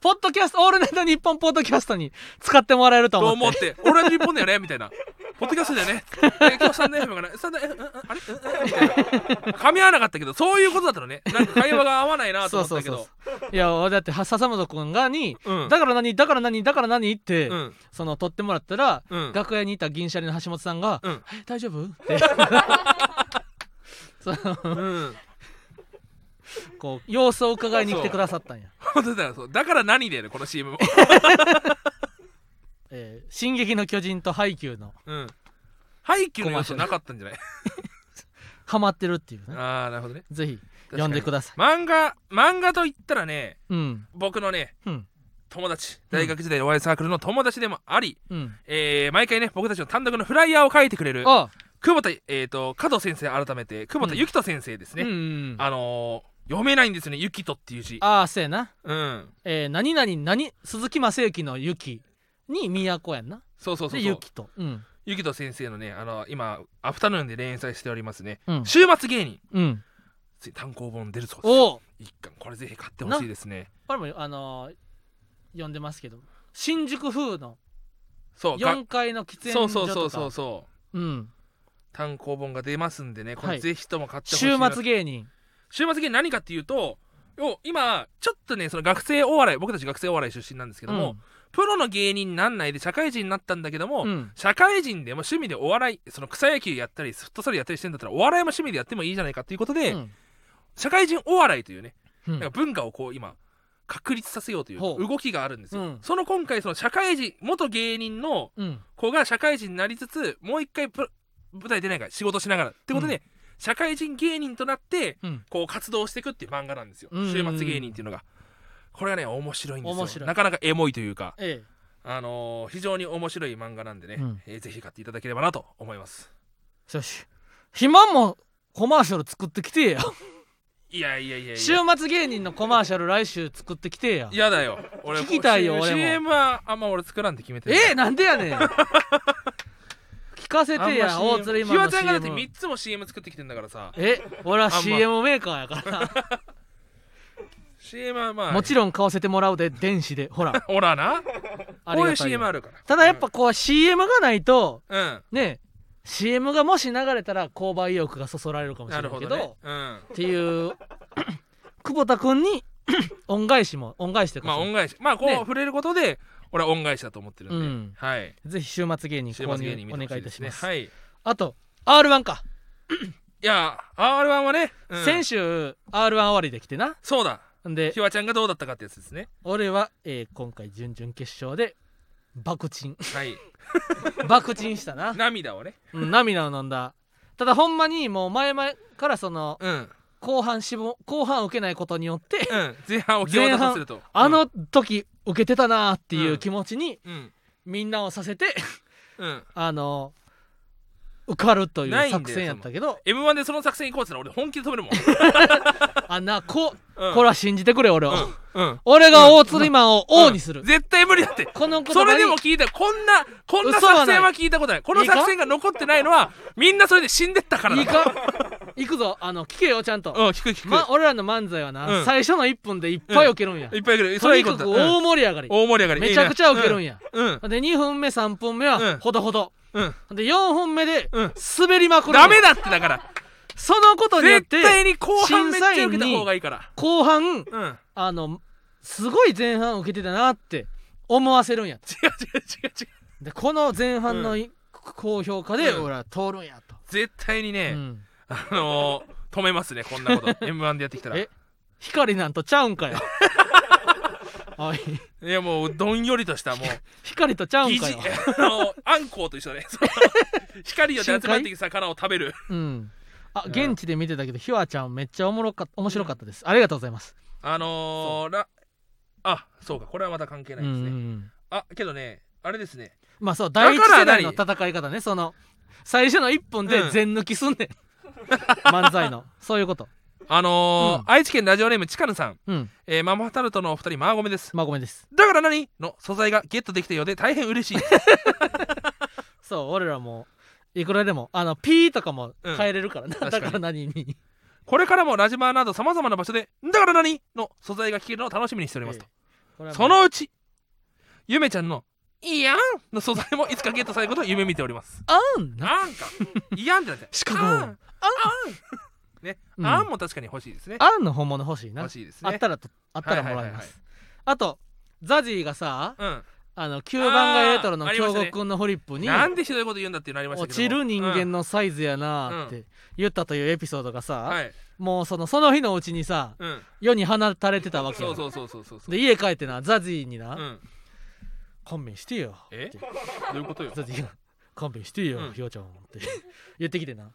ポッドキャストオールナイトニッポンポッドキャストに使ってもらえるとと思っって「オールナイトニッポンだよね」みたいな「ポッドキャストだよね」[LAUGHS] え今日サンデー FM がねサンデーうんうんあれ？うんうんみたいな。噛み合わなかったけどそういうことだったのねなんか会話が合わないなとそうそうそう思ったけどいやだっては笹本君がにうん。だから何？だから何？だから何？って、うん。その撮ってもらったら、うん。楽屋にいた銀シャリの橋本さんがうん「え大丈夫?」って。[LAUGHS] そのうん [LAUGHS] こう様子を伺いに来てくださったんや。本当だよそう。だから何だよねこの CM も「[LAUGHS] えー進撃の巨人」と「ハイキュー」のうん。ハイキューの要素なかったんじゃない？[LAUGHS] ハマってるっていうね。ああなるほどね。ぜひ読んでください。漫画漫画といったらねうん。僕のねうん。友達大学時代のお笑いサークルの友達でもあり、うん。えー毎回ね僕たちの単独のフライヤーを書いてくれるあ久保田えっ、と加藤先生改めて久保田幸人先生ですね、うんうん。あのー読めないんですよね。幸人っていう字。ああそうやな。うん。えー、何々何鈴木雅之の雪に都やんな。そうそうそうで雪とうん。幸人先生のねあの今アフタヌーンで連載しておりますね、うん。週末芸人。うん。単行本出るそうです。おお一巻これぜひ買ってほしいですね。これもあのー読んでますけど。新宿風のそうが4階の喫煙そ所とか。うそうそうそうそう。うん。単行本が出ますんでねこはい。れぜひとも買ってほしい週な末芸人週末芸人何かっていうと要今ちょっとねその学生お笑い僕たち学生お笑い出身なんですけども、プロの芸人になんないで社会人になったんだけども、うん、うん社会人でも趣味でお笑いその草野球やったりフットサルやったりしてんだったらお笑いも趣味でやってもいいじゃないかということで、うん。社会人お笑いというね、うん。なんか文化をこう今確立させようという動きがあるんですよ、うん。その今回その社会人元芸人のうん。子が社会人になりつつもう一回舞台出ないから仕事しながらってことで、うん社会人芸人となってうん。こう活動していくっていう漫画なんですよ、うん。週末芸人っていうのが。これがね面白いんですよ。なかなかエモいというか、えあのー非常に面白い漫画なんでね、うん。えーぜひ買っていただければなと思います。えよし。暇もコマーシャル作ってきてや。いやいやいやいや。週末芸人のコマーシャル来週作ってきてや。嫌だよ。俺聞きたいよ俺も。CM はあんま俺作らんって決めてるえー、なんでやねん [LAUGHS] 聞聞かせてや大鶴ひ今のわちゃんがだって CM 3つも CM 作ってきてんだからさ。え俺はあんま CM メーカーやから、[LAUGHS] CM はまあもちろん買わせてもらうで電子で。ほら。[LAUGHS] ほらな。こういう CM あるから。ただやっぱこう CM がないとうん。ね CM がもし流れたら購買意欲がそそられるかもしなれないけどるほどね。うん。っていう [COUGHS] 久保田君に [COUGHS] 恩返しも恩返しというか、まあ恩返し。まあこうね。触れることで俺は恩返しだと思ってるんで、うん。はい。ぜひ週末芸人購入お願いいたします。はい。いあと R1 か、や R1 はね、うん。先週 R1 終わりできてな。そうだ。んでひわちゃんがどうだったかってやつですね。俺は、えー今回準々決勝で爆沈。はい。[LAUGHS] 爆沈したな、涙をね。うん涙を飲んだ。ただほんまにもう前々からそのうん。後半しぼ後半受けないことによってうん。前半を際立たせると。あの時受けてたなーっていううん。気持ちにうん。みんなをさせてうん。[LAUGHS] あの受かるという作戦やったけど。M1 でその作戦行こうって言ったら俺本気で止めるもん、[LAUGHS] あんなこうん。これは信じてくれ俺を、うん。うん。俺が大釣りマンを王にする、絶対無理だって。このそれでも聞いたこんなこんな作戦は聞いたことない。この作戦が残ってないのはみんなそれで死んでったからだいいか？行くぞ。あの聞けよちゃんと、うん聞く聞く、ま、俺らの漫才はな、うん。最初の1分でいっぱい受けるんや、いっぱい来る。それはいいこと。大盛り上がり、大盛り上がり。めちゃくちゃ受けるんや。や、うん。で2分目3分目はうん。ほどほど、うん。で4本目でうん。滑りまくるダメだってだから。そのことによっ絶対てに後半めっちゃ受けた方がいいから。後半あのすごい前半受けてたなって思わせるんや。違う違う違う。でこの前半のい高評価でうん。俺は通るんやと、絶対にね、うんあのー、止めますねこんなこと。[LAUGHS] M1 でやってきたら。え光なんとちゃうんかよ。[LAUGHS] おい。いやもうどんよりとしたもう。光とちゃうんかよ。[LAUGHS] あのあんこうと一緒だね光よって集まってきた魚を食べる。うん。あうん。現地で見てたけどひわちゃんめっちゃおもろか面白かったです、ありがとうございます。あのー、らあそうかこれはまた関係ないですね、うんうんあけどねあれですね。まあそう第一世代の何？戦い方ねその最初の1分でうん。全抜きすんねん、[LAUGHS] 漫才の。そういうこと。あのーうん。愛知県ラジオネームちかぬさん、うん。えーママタルトのお二人マーゴメです。まあごめんです。だから何？の素材がゲットできたようで大変嬉しい。[LAUGHS] そう俺らもいくらでもあの P とかもうん。変えれるからな、確かに。だから何に。これからもラジマーなど様々な場所でだから何？の素材が聞けるのを楽しみにしておりますと、これはもうそのうちゆめちゃんのいやんの素材もいつかゲットされることを夢見ております。あん。ななんかいやんってなって。シカゴあん。あん。ね、うん。あんも確かに欲しいですね。あんの本物欲しいな。欲しいですね。あったらとあったらもらいはいはいはいますあとザジーがさうん。あの9番街レトロの京極くんのフリップになんでひどいこと言うんだってなりましたけ落ちる人間うんのサイズやなーって言ったというエピソードがさ、はい。もうそのその日のうちにさうん。世に放たれてたわけよそうそうそうそうそうそう。で家帰ってなザジーにな、うん勘弁してよ。え？って。どういうことよ？ザジ勘弁してよ、うん。ひよちゃんって。言ってきてな。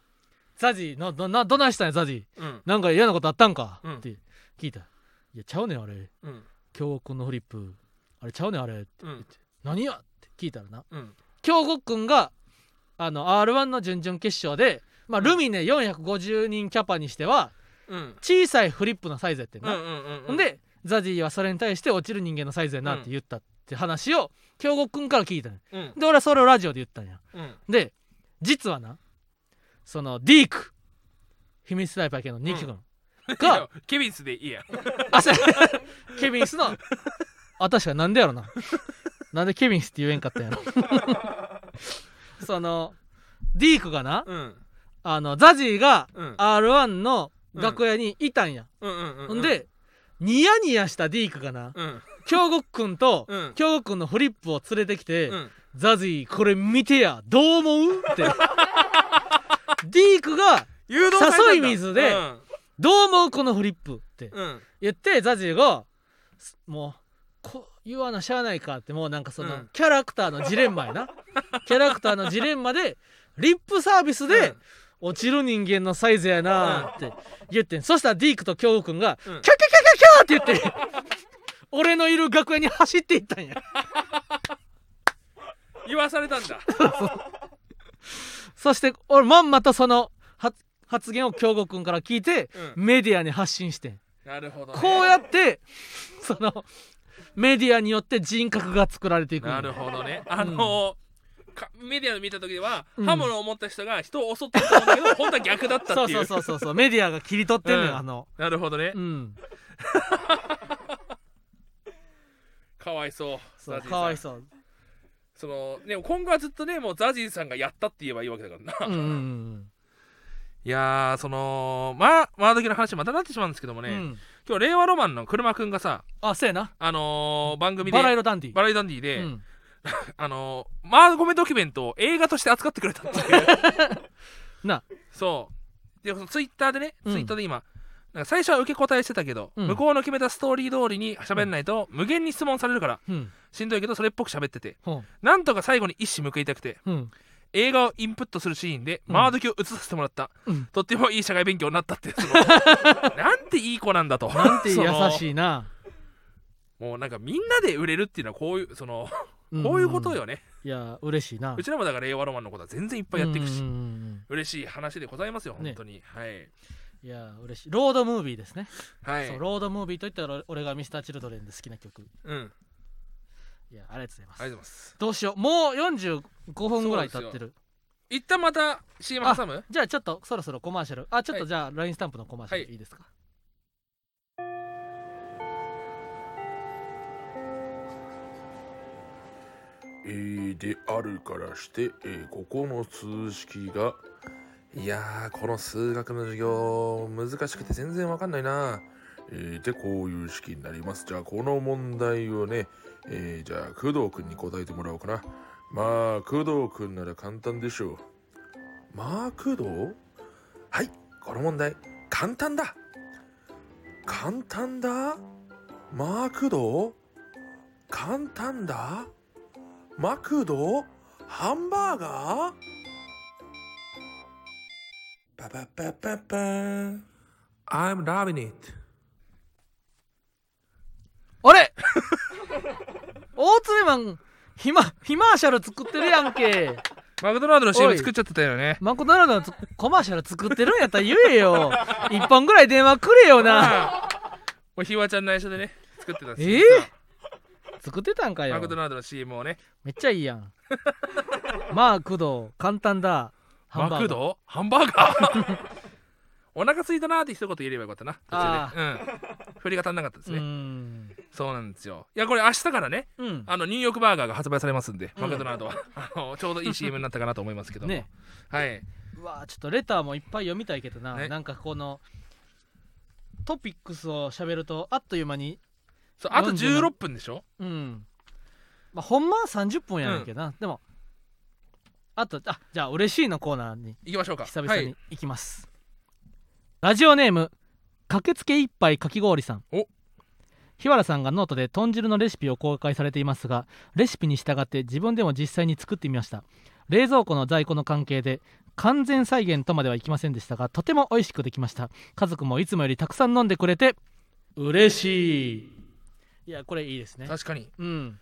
ザジーなななどないしたんやザジ？ーうん。なんか嫌なことあったんか、うん。って聞いた。いやちゃうねんあれ。うん。京極くんのフリップ。あれちゃうねんあれ。ってうん。何や？って聞いたらな。うん。京極くんがあの r 1の準々決勝で、まあ、ルミネ450人キャパにしてはうん。小さいフリップのサイズやってんな、うんうんうんほんでザジーはそれに対して落ちる人間のサイズやなって言ったって話を京極くんから聞いたのよ。うん。で俺はそれをラジオで言ったんや。うん。で実はなそのディーク秘密大パイ系のニキ君、いがやケビンスでいいやあそう。ケビンスのあ確かになんでやろな。なんでケビンスって言えんかったんやろ。[LAUGHS] そのディークがなうん。あのザジーがうん。r 1の楽屋にいたんや、うんうんうん。ほんでニヤニヤしたディークがなうん京極くんとうん。京極くんのフリップを連れてきて、うん。ザジーこれ見てやどう思う？って。[LAUGHS] ディークが誘い水でうん。どう思うこのフリップってうん。言ってザジーがすもうこ言わなしゃあないかってもうなんかその、うん。キャラクターのジレンマやな。[LAUGHS] キャラクターのジレンマでリップサービスで、落ちる人間のサイズやなって言ってん。そしたらディークと京極くんが、うん。キャキャキャキャキャって言って俺のいる楽屋に走っていったんや。言わされたんだ。[LAUGHS] そして俺まんまとその発発言を京極くんから聞いて、うん。メディアに発信してん。なるほどね。こうやってそのメディアによって人格が作られていくなるほどね。あのーかメディアで見た時では、うん。刃物を持った人が人を襲ってると思うんだけど [LAUGHS] 本当は逆だったっていう。そうそうそうそうそう。メディアが切り取ってんのよ、うん。あの。なるほどね、うん [LAUGHS] かわいそう。そうかわいそう。そのね今後はずっとねもうザジーさんがやったって言えばいいわけだからな、うんうんいやーそのまあマードキの話またなってしまうんですけどもね、うん。うん今日令和ロマンの車くんがさあそうやな。あのー番組でバラ色ダンディ。バラエダンディで、うん。[LAUGHS] あのーマーゴメドキュメントを映画として扱ってくれたっていう。[LAUGHS] な。そう。でそのツイッターでね、うんツイッターで今なんか最初は受け答えしてたけど、うん。向こうの決めたストーリー通りに喋んないと無限に質問されるからうん。しんどいけどそれっぽく喋ってて。ほなんとか最後に一矢報いたくてううん。映画をインプットするシーンでうん。マードキを映させてもらった、うん。とってもいい社会勉強になったってその [LAUGHS] なんていい子なんだと。なんて優いしいな。もうなんかみんなで売れるっていうのはこういうそのこういうことよね、いや嬉しいな。うちらもだから令和ロマンのことは全然いっぱいやっていくし、うんうんうん嬉しい話でございますよね本当に、はいいや嬉しい。ロードムービーですね、はい。そうロードムービーといったら俺がミスターチルドレンで好きな曲。うん。いやありがとうございます。ありがとうございます。どうしよう。もう45分ぐらい経ってる。一旦また CM 挟む？じゃあちょっとそろそろコマーシャル。あちょっはい。とじゃあ LINE スタンプのコマーシャルはい。いいですか、えーであるからして、えーここの数式がいやーこの数学の授業難しくて全然わかんないな。えーでこういう式になります。じゃあこの問題をね、えーじゃあ工藤くんに答えてもらおうかな。まあ工藤くんなら簡単でしょう。まあ工藤？はいこの問題簡単だ。簡単だ？まあ工藤？簡単だ？マクドハンバーガー？パパパパパ I'm loving it. あれ？[LAUGHS] 大鶴マンヒマヒマーシャル作ってるやんけ。[LAUGHS] マクドナルドの CM 作っちゃってたよね。マクドナルドのつコマーシャル作ってるんやったら言えよ。[LAUGHS] 一本ぐらい電話くれよな。もうひわちゃん内緒でね作ってたんですえよ作ってたんかよ。マクドナルドの CM をね。めっちゃいいやん。まあ工藤簡単だハンバーガー。マクド？ハンバーガー？[LAUGHS] お腹空いたなーって一言言えればよかったな。途中で。うん。振りが足んなかったですうね、ん。そうなんですよ。いやこれ明日からねうん。あのニューヨークバーガーが発売されますんで、うん。マクドナルドは。[LAUGHS] あのちょうどいい CM になったかなと思いますけども。ね。はい。うわちょっとレターもいっぱい読みたいけどな、ね。なんかこのトピックスを喋るとあっという間にそうあと40 16分。でしょ？うん。まあほんまは30分やねんけどな、でもあとあじゃあ嬉しいのコーナーに。行きましょうか。久々にはい、行きます、ラジオネーム駆けつけ一杯かき氷さん。お。日原さんがノートで豚汁のレシピを公開されていますがレシピに従って自分でも実際に作ってみました。冷蔵庫の在庫の関係で完全再現とまではいきませんでしたがとても美味しくできました。家族もいつもよりたくさん飲んでくれて嬉しい。いやこれいいですね。確かに。うん。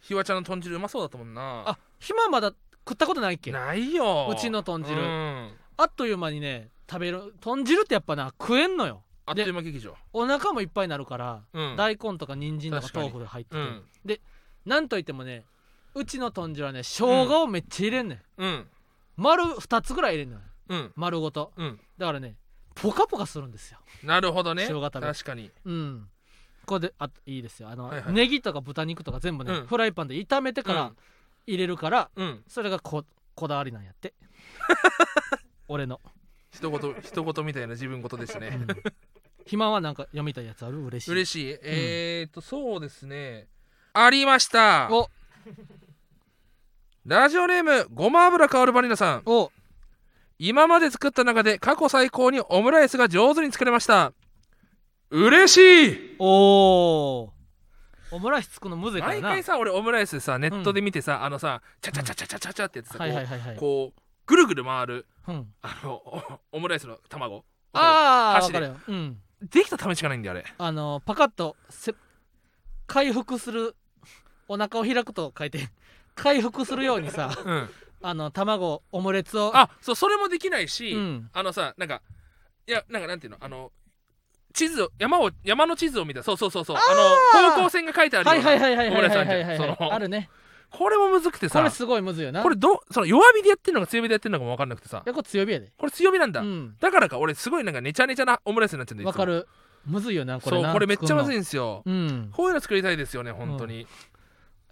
ひわちゃんの豚汁うまそうだったもんな。あ暇まだ食ったことないっけ？ないよ。うちの豚汁。うん。あっという間にね食べる豚汁ってやっぱな食えんのよ。あっという間劇場お腹もいっぱいになるから、うん。大根とか人参とか豆腐で入ってて、うん。なんといってもねうちの豚汁はね生姜をめっちゃ入れんねん、うん。丸2つぐらい入れんのよ。うん。丸ごと。うん。だからねポカポカするんですよ。なるほどね。生姜食べ確かに。うん。これであいいですよ。あの、はいはい。ネギとか豚肉とか全部ね、うん。フライパンで炒めてからうん入れるから、うん。それがここだわりなんやって。[LAUGHS] 俺の、一言一言みたいな自分事でしたね。うん。暇はなんか読みたいやつある？嬉しい。嬉しい。えーっとそうですね。ありました。お。ラジオネームごま油香るバニラさん。お。今まで作った中で過去最高にオムライスが上手に作れました。嬉しい。おーオムライス作るのむずいからな。毎回さ俺オムライスさネットで見てさ、あのさチャチャチャチャチャチャチャってやってさ、はいはいはいはいこうこうぐるぐる回るうん、あのおオムライスの卵ああ箸で分かるよ、うん、できた試しがないんだよあれあのパカッとせ回復するお腹を開くと書いて回復するようにさうんあの卵オムレツをあそうそれもできないし、うんあのさなんかいやなんかなんていうのあの地図を山を山の地図を見た。そうそうそうそう。あの方向線が書いてあるようなはいはいはいはいはいはいあるね。これもむずくてさ。これすごいむずいよな。これどその弱火でやってるのか強火でやってるのかも分かんなくてさ。いやこれ強火やで。これ強火なんだ、うん。だからか俺すごいなんかネチャネチャなオムライスになっちゃうんだよわかるむずいよなこれなそうこれめっちゃむずいいんですよ。うん。こういうの作りたいですよね本当に、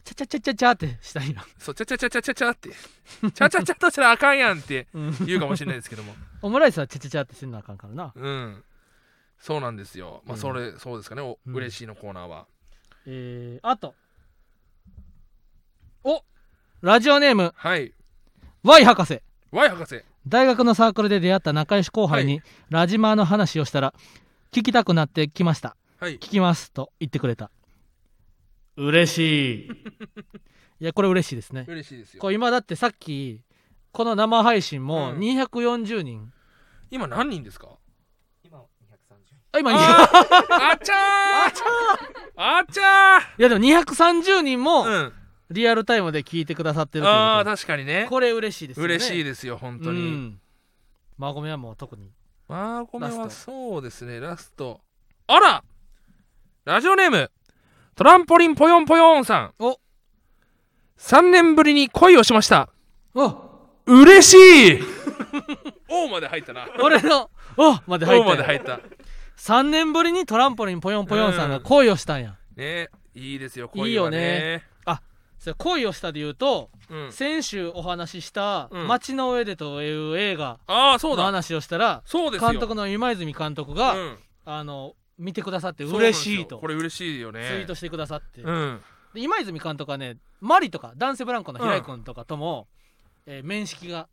ちゃちゃちゃちゃちゃってしたいな。そうちゃちゃちゃちゃちゃちゃって。ちゃちゃちゃとしたらあかんやんってうん言うかもしれないですけども。オムライスはちゃちゃちゃってせんなあかんからな。うんそうなんですよ。まあうん。それ、そうですかね。お、うん。嬉しいのコーナーは。えー、あと。おラジオネーム。はい。Y 博士。Y 博士。大学のサークルで出会った仲良し後輩はにラジマーの話をしたら聞きたくなってきました。はい。聞きますと言ってくれた。嬉しい。[LAUGHS] いやこれ嬉しいですね。嬉しいですよ。これ今だってさっきこの生配信もうん。240人、今何人ですか？あ今いあー。あっちゃー。あっちゃやでも230人ーもうん。リアルタイムで聞いてくださってるというああ確かにね。これ嬉しいですよね。嬉しいですよ本当に、うん。マーゴメはもう特に。マーゴメはラスそうですね。ラスト。あら。ラジオネーム。トランポリンぽよんぽよんさん。お。3年ぶりに恋をしました。お。嬉しい。[LAUGHS] おまで入ったな。俺の「お。まで入おっまで入った3年ぶりにトランポリンぽよんぽよんさんが恋をしたんや、ねいいですよいいよ恋はね。ねそれ恋をしたで言うとうん、先週お話しした「うん。街の上で」という映画のああそうだ。話をしたらそうですよ。監督の今泉監督が、うん。あの見てくださって嬉しいと。これ嬉しいよツイねートしてくださって、うん。で今泉監督はねマリとか男性ブランコの平井君とかとも、えー面識が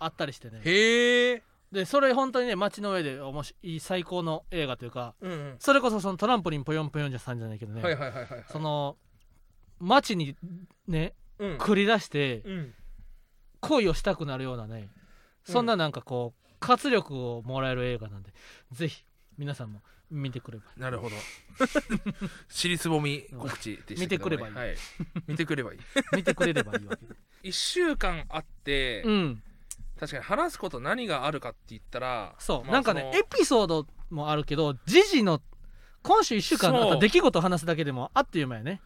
あったりしてね。へえでそれ本当にね街の上でおもしいい最高の映画というかうんうん。それこそそのトランポリンぽよんぽよんじゃさんじゃないけどね、はいはいはいはいはい。その街にねうん。繰り出してうん。恋をしたくなるようなねそんななんかこう活力をもらえる映画なんでぜひ皆さんも見てくれば。なるほど。[LAUGHS] 尻すぼみ告知でしたけどね。見てくればいい。はい、見てくればいい。[LAUGHS] 見てくれればいいわけで。1週間あって、うん確かに話すこと何があるかって言ったらそう、まあなんかねエピソードもあるけど時事の今週1週間あったそう。出来事を話すだけでもあっという間やね、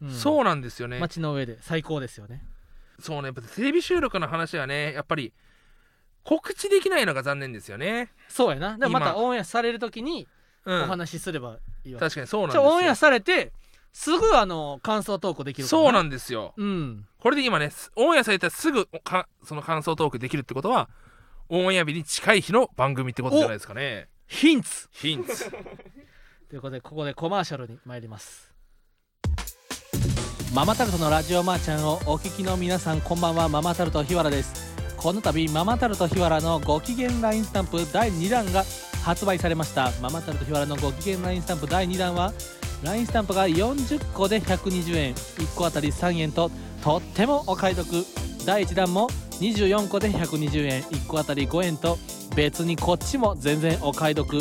うん。そうなんですよね。街の上で最高ですよね。そうねやっぱテレビ収録の話はねやっぱり告知できないのが残念ですよね。そうやな。でもまた今。オンエアされる時にうん。お話しすればいいわ、確かにそうなんですよ。オンエアされてすぐあの感想トークできるからそうなんんですよ。うん。これで今ねすオンエアされたらすぐかその感想トークできるってことはオンエア日に近い日の番組ってことじゃないですかね。ヒンツ。ヒンツ。[LAUGHS] ということでここでコマーシャルに参ります。ママタルトのラジオマーちゃんをお聞きの皆さんこんばんは。ママタルト日原です。この度ママタルト日原のご機嫌 LINE スタンプ第2弾が発売されました。ママタルト日原のご機嫌 LINE スタンプ第2弾は LINE スタンプが40個で120円。1個あたり3円ととってもお買い得。第1弾も24個で120円。1個あたり5円と別にこっちも全然お買い得。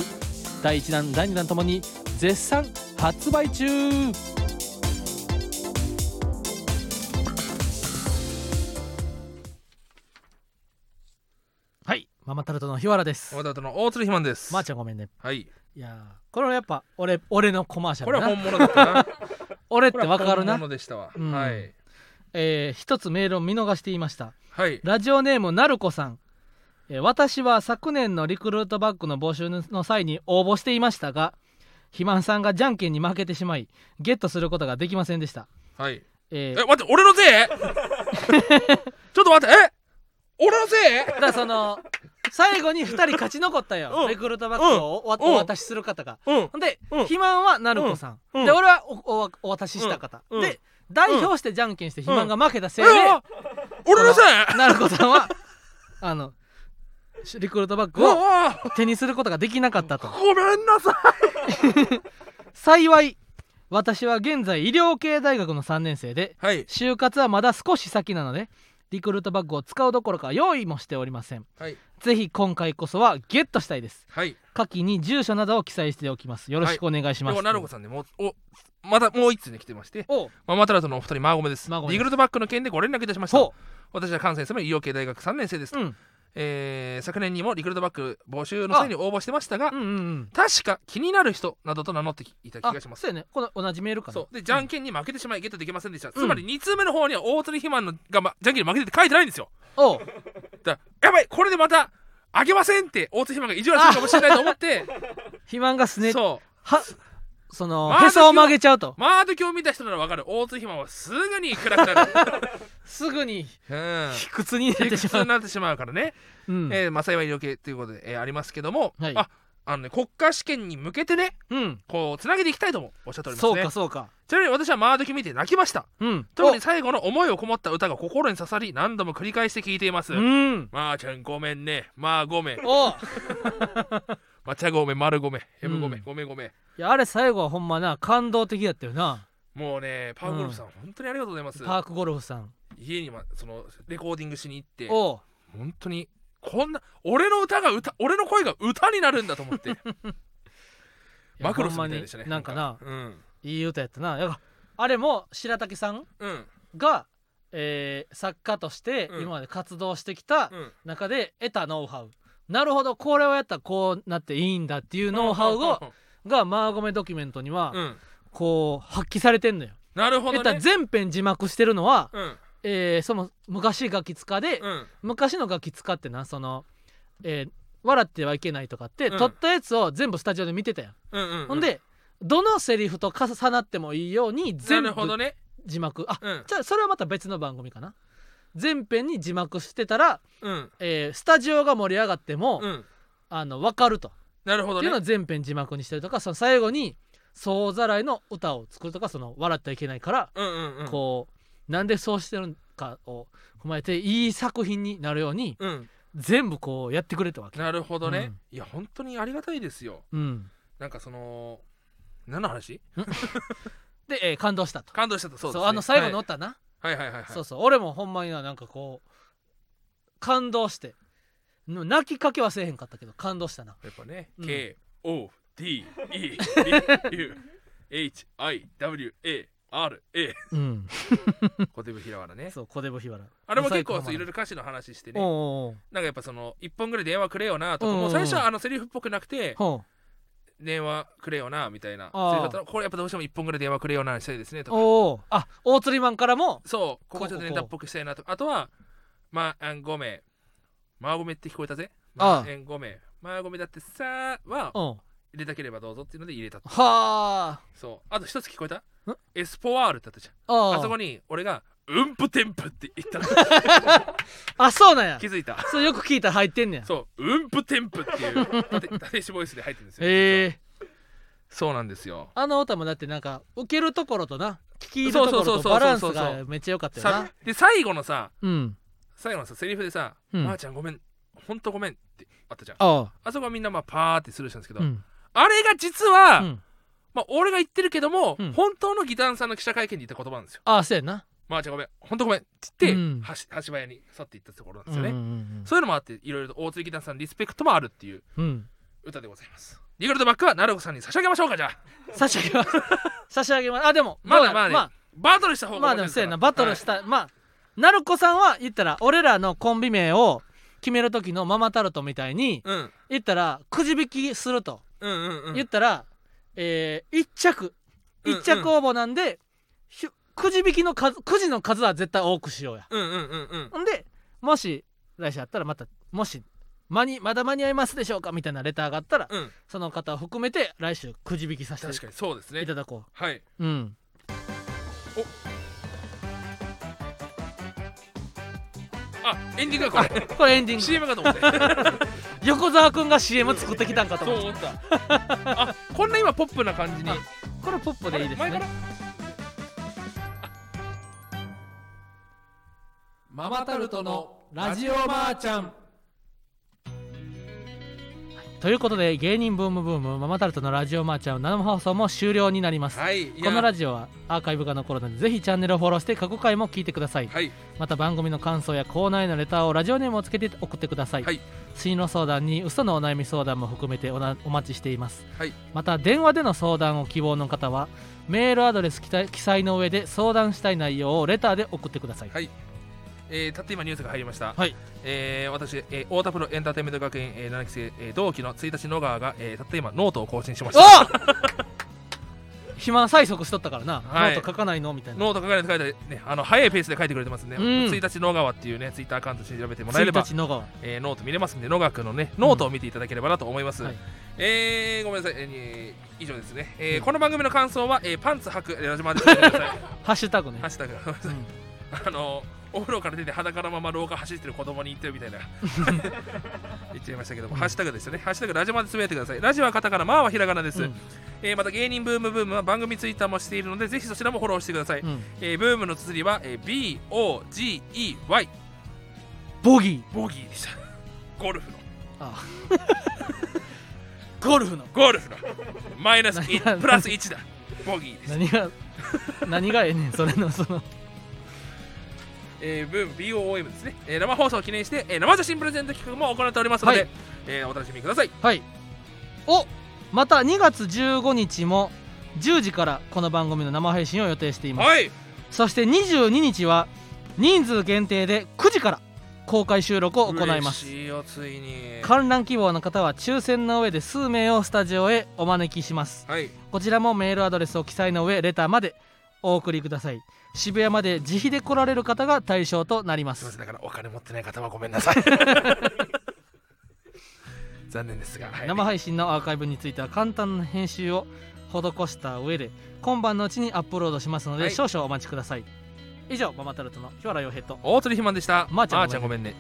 第1弾第2弾ともに絶賛発売中。はい。ママタルトの日原です。ママタルトの大鶴ひまんです。まー、ちゃんごめんね。はい。いやーこれはやっぱ俺俺のコマーシャルな。これは本物だったな。[LAUGHS] 俺ってわかるな。本物でしたわ、うん。はい。えー一つメールを見逃していました。はい。ラジオネームなるこさん、えー私は昨年のリクルートバッグの募集の際に応募していましたが肥満さんがじゃんけんに負けてしまいゲットすることができませんでした、はい。えー。え待って俺のせい？[LAUGHS] ちょっと待ってえ？俺のせい？だからその最後に2人勝ち残ったよ、うん。リクルートバッグをお,、うん。お渡しする方が。うん。で、うん。肥満はなるこさん、うん。で俺はおおお渡しした方、うん。で代表してじゃんけんして肥満が負けたせいで、俺のせい？なるこさんは [LAUGHS] あのリクルートバッグをあ手にすることができなかったと。ごめんなさい。[LAUGHS] 幸い私は現在医療系大学の3年生ではい。就活はまだ少し先なのでリクルートバッグを使うどころか用意もしておりません。はい。ぜひ今回こそはゲットしたいです。はい。下記に住所などを記載しておきます。よろしくお願いします、でもなるこさんねもうおまたもう一つね来てまして。おママタラトのお二人マーゴメです。リクルートバッグの件でご連絡いたしました。ほ私は関西に住む医療系大学3年生ですううんえー昨年にもリクルートバック募集の際に応募してましたがうんうんうん。確か気になる人などと名乗っていた気あがしますそうやね。この同じメールかな。そうでじゃんけんに負けてしまいゲットできませんでした、ん。つまり2通目の方には大鳥肥満のが、ま、じゃんけんに負けてって書いてないんですよ。おう。だやばいこれでまたあげませんって大鳥肥満が意地悪するかもしれないと思って [LAUGHS] 肥満がすねそう。はそのまあへそを曲げちゃうと。まあ今日見た人ならわかる。大鳥肥満はすぐに暗くなる。[LAUGHS] すぐにうん。卑屈になって理しまう。屈になってしまうからね、うん。えーまあ幸い医療系ということで、えーありますけども、はい。ああのね国家試験に向けてねうん。こうつなげていきたいともおっしゃっておりますそうねかそうか。ちなみに私はマードキ見て泣きました。うん。特に最後の思いをこもった歌が心に刺さり何度も繰り返して聴いています、おうん。まあちゃんごめんね。まあごめん。お [LAUGHS] うまちゃごめん丸ごめんヘムごめん、うん。ごめんごめ。んいやあれ最後はほんまな感動的だったよな。もうねパーゴルフさん、本当にありがとうございます。パークゴルフさん。家にまそのレコーディングしに行っておう。本当にこんな俺の歌が歌俺の声が歌になるんだと思って。[LAUGHS] マクロスみたいでしたねなんかなうん。いい歌やったな。やあれも白竹さんうん。が、えー作家としてうん。今まで活動してきたうん。中で得たノウハウなるほどこれをやったらこうなっていいんだっていうノウハウをがマーゴメドキュメントにはうん。こう発揮されてんのよ。なるほどね。得た全編字幕してるのは、うん。えーその昔ガキ使で、うん。昔のガキ使ってなその、えー笑ってはいけないとかって、うん。撮ったやつを全部スタジオで見てたやん。うんうんほんでどのセリフと重なってもいいようにな全部るほどね。字幕。あうん。じゃあそれはまた別の番組かな全編に字幕してたら、うん。えースタジオが盛り上がっても、うん。あの分かると、なるほどね。っていうのを全編字幕にしてるとかその最後に総ざらいの歌を作るとかその笑ってはいけないから、うんうんうん。こうなんでそうしてるかを踏まえていい作品になるようにうん。全部こうやってくれたわけ。なるほどね、いや本当にありがたいですよ。うん、なんかその何の話？[LAUGHS] で、えー感動したと。感動したと。そうです、ね、あの最後の歌な、はい、はいはいそうそう。俺もほんまにななんかこう感動して。の泣きかけはせえへんかったけど感動したな。やっぱね、うん。K-O-D-E-H-I-W-A-R-A うん。コテブひらわらね。そう小デブヒワラあれも結構いろいろ歌詞の話してね。なんかやっぱその一本ぐらい電話くれよなとかうんもう最初はあのセリフっぽくなくてほ電話くれよなみたいな。あーセリフだったらこれやっぱどうしても一本ぐらい電話くれよなにしたいですねとか。うおうあ大釣りマンからも？そう。ここちょっとネタっぽくしたいなと。かあとはまあごめん。まあごめんって聞こえたぜ。ああ。まあごめん。まあごめんだってさはうん。入れたければどうぞっていうので入れた。とはそう。あと一つ聞こえた？ん？エスポワールってあったじゃん。ああ。あそこに俺がうんぷてんぷって言ったの。[LAUGHS] あそうなんや。気づいた。それよく聞いたら入ってんねや。そううんぷてんぷっていう縦縦しボイスで入ってるんですよへえ。そうなんですよ。あの歌もだってなんか受けるところとな聞き入るところとバランスがめっちゃ良かったよさなで最後のさうん。最後のさセリフでさ「うんまー、ちゃんごめんほんとごめん」ってあったじゃん。ああ。そこはみんなまあパーってスルーしたんですけど、あうん。あれが実は、うん。まあ俺が言ってるけども、うん。本当のギターンさんの記者会見で言った言葉なんですよ。ああそうやな「まー、ちゃんごめん。ほんとごめん」って言って、うん。橋場屋に去っていったところなんですよね、うんうんそういうのもあっていろいろと大鶴ギタさんリスペクトもあるっていううん。うん歌でございます。リグルトバックはナルコさんに差し上げましょうかじゃあ。差し上げます。[LAUGHS] 差し上げます。あでもまだまだねまあ。バトルした方がまあでもそうやな。バトルしたた、まあ。ナルコさんは言ったら俺らのコンビ名を決める時のママタルトみたいにうん。言ったらくじ引きするとうんうんうん。言ったら、えー、1着。うん1着応募なんで、ひゅくじ引きの数くじの数は絶対多くしようや。うんうんうんうん。ほんでもし来週あったらまたもし間にまだ間に合いますでしょうかみたいなレターがあったら、うん。その方を含めて来週くじ引きさせ確かてにそうですね。いただこはい、ううんあエンディングがこれ。これエンディング。CM かと思って。[LAUGHS] 横澤君が CM 作ってきたんかと思ってそう思った。あこんな今ポップな感じに。あこれポップでいいですね。前から？ママタルトのラジオマーちゃん。ということで芸人ブームブームママタルトのラジオマーちゃん生放送も終了になります。はい。いや。このラジオはアーカイブが残るのでぜひチャンネルをフォローして過去回も聞いてください。はい。また番組の感想やコーナーへのレターをラジオネームをつけて送ってください、はい。進路相談に嘘のお悩み相談も含めておなお待ちしています、はい。また電話での相談を希望の方はメールアドレス記載記載の上で相談したい内容をレターで送ってください、はいえー、たった今ニュースが入りました、はい。えー、私、えー、太田プロエンターテインメント学園、えー、7期生、えー、同期の1日野川が、えー、たった今ノートを更新しました。お [LAUGHS] 暇催促しとったからな、はい。ノート書かないの？みたいな。ノート書かないと書いて、ね、あの早いペースで書いてくれてますんで、うん。1日野川っていうねツイッターアカウントで調べてもらえれば1、日野川。えー、ノート見れますんで野川君のねノートを見ていただければなと思います、はい。えー、ごめんなさい、えー、以上ですね、えーうん。この番組の感想は、えー、パンツ履くラジマで [LAUGHS] ハッシュタグね。ハッシュタグ。うん。あのお風呂から出て裸のまま廊下走ってる子供に言ってるみたいな。[LAUGHS] 言っちゃいましたけども、うんハッシュタグですよね。ハッシュタグラジマでつぶやいてください。ラジオはカタカナマーはひらがなです、うん。えーまた芸人ブームブームは番組ツイッターもしているのでぜひそちらもフォローしてください、うん。えーブームの綴りは、えー BOGEY ボギー。ボギーでした。ゴルフの。あ。[LAUGHS] ゴルフの。ゴルフの。マイナス何が1プラス1だ。ボギーです何が何がええねんそれのそのえー、ブーム BOOM ですね、えー生放送を記念して、えー生写真プレゼント企画も行っておりますので、はい。えーお楽しみください。はい。おまた2月15日も10時からこの番組の生配信を予定しています、はい。そして22日は人数限定で9時から公開収録を行います。嬉しいよついに。観覧希望の方は抽選の上で数名をスタジオへお招きします。はい。こちらもメールアドレスを記載の上レターまでお送りください渋谷まで自費で来られる方が対象となります。すだからお金持ってない方はごめんなさい。[LAUGHS] 残念ですが、はい。生配信のアーカイブについては簡単な編集を施した上で今晩のうちにアップロードしますので、はい。少々お待ちください。以上ママタルトの日原洋平と大鳥ひまんでした。まーちゃんまーちゃんごめんね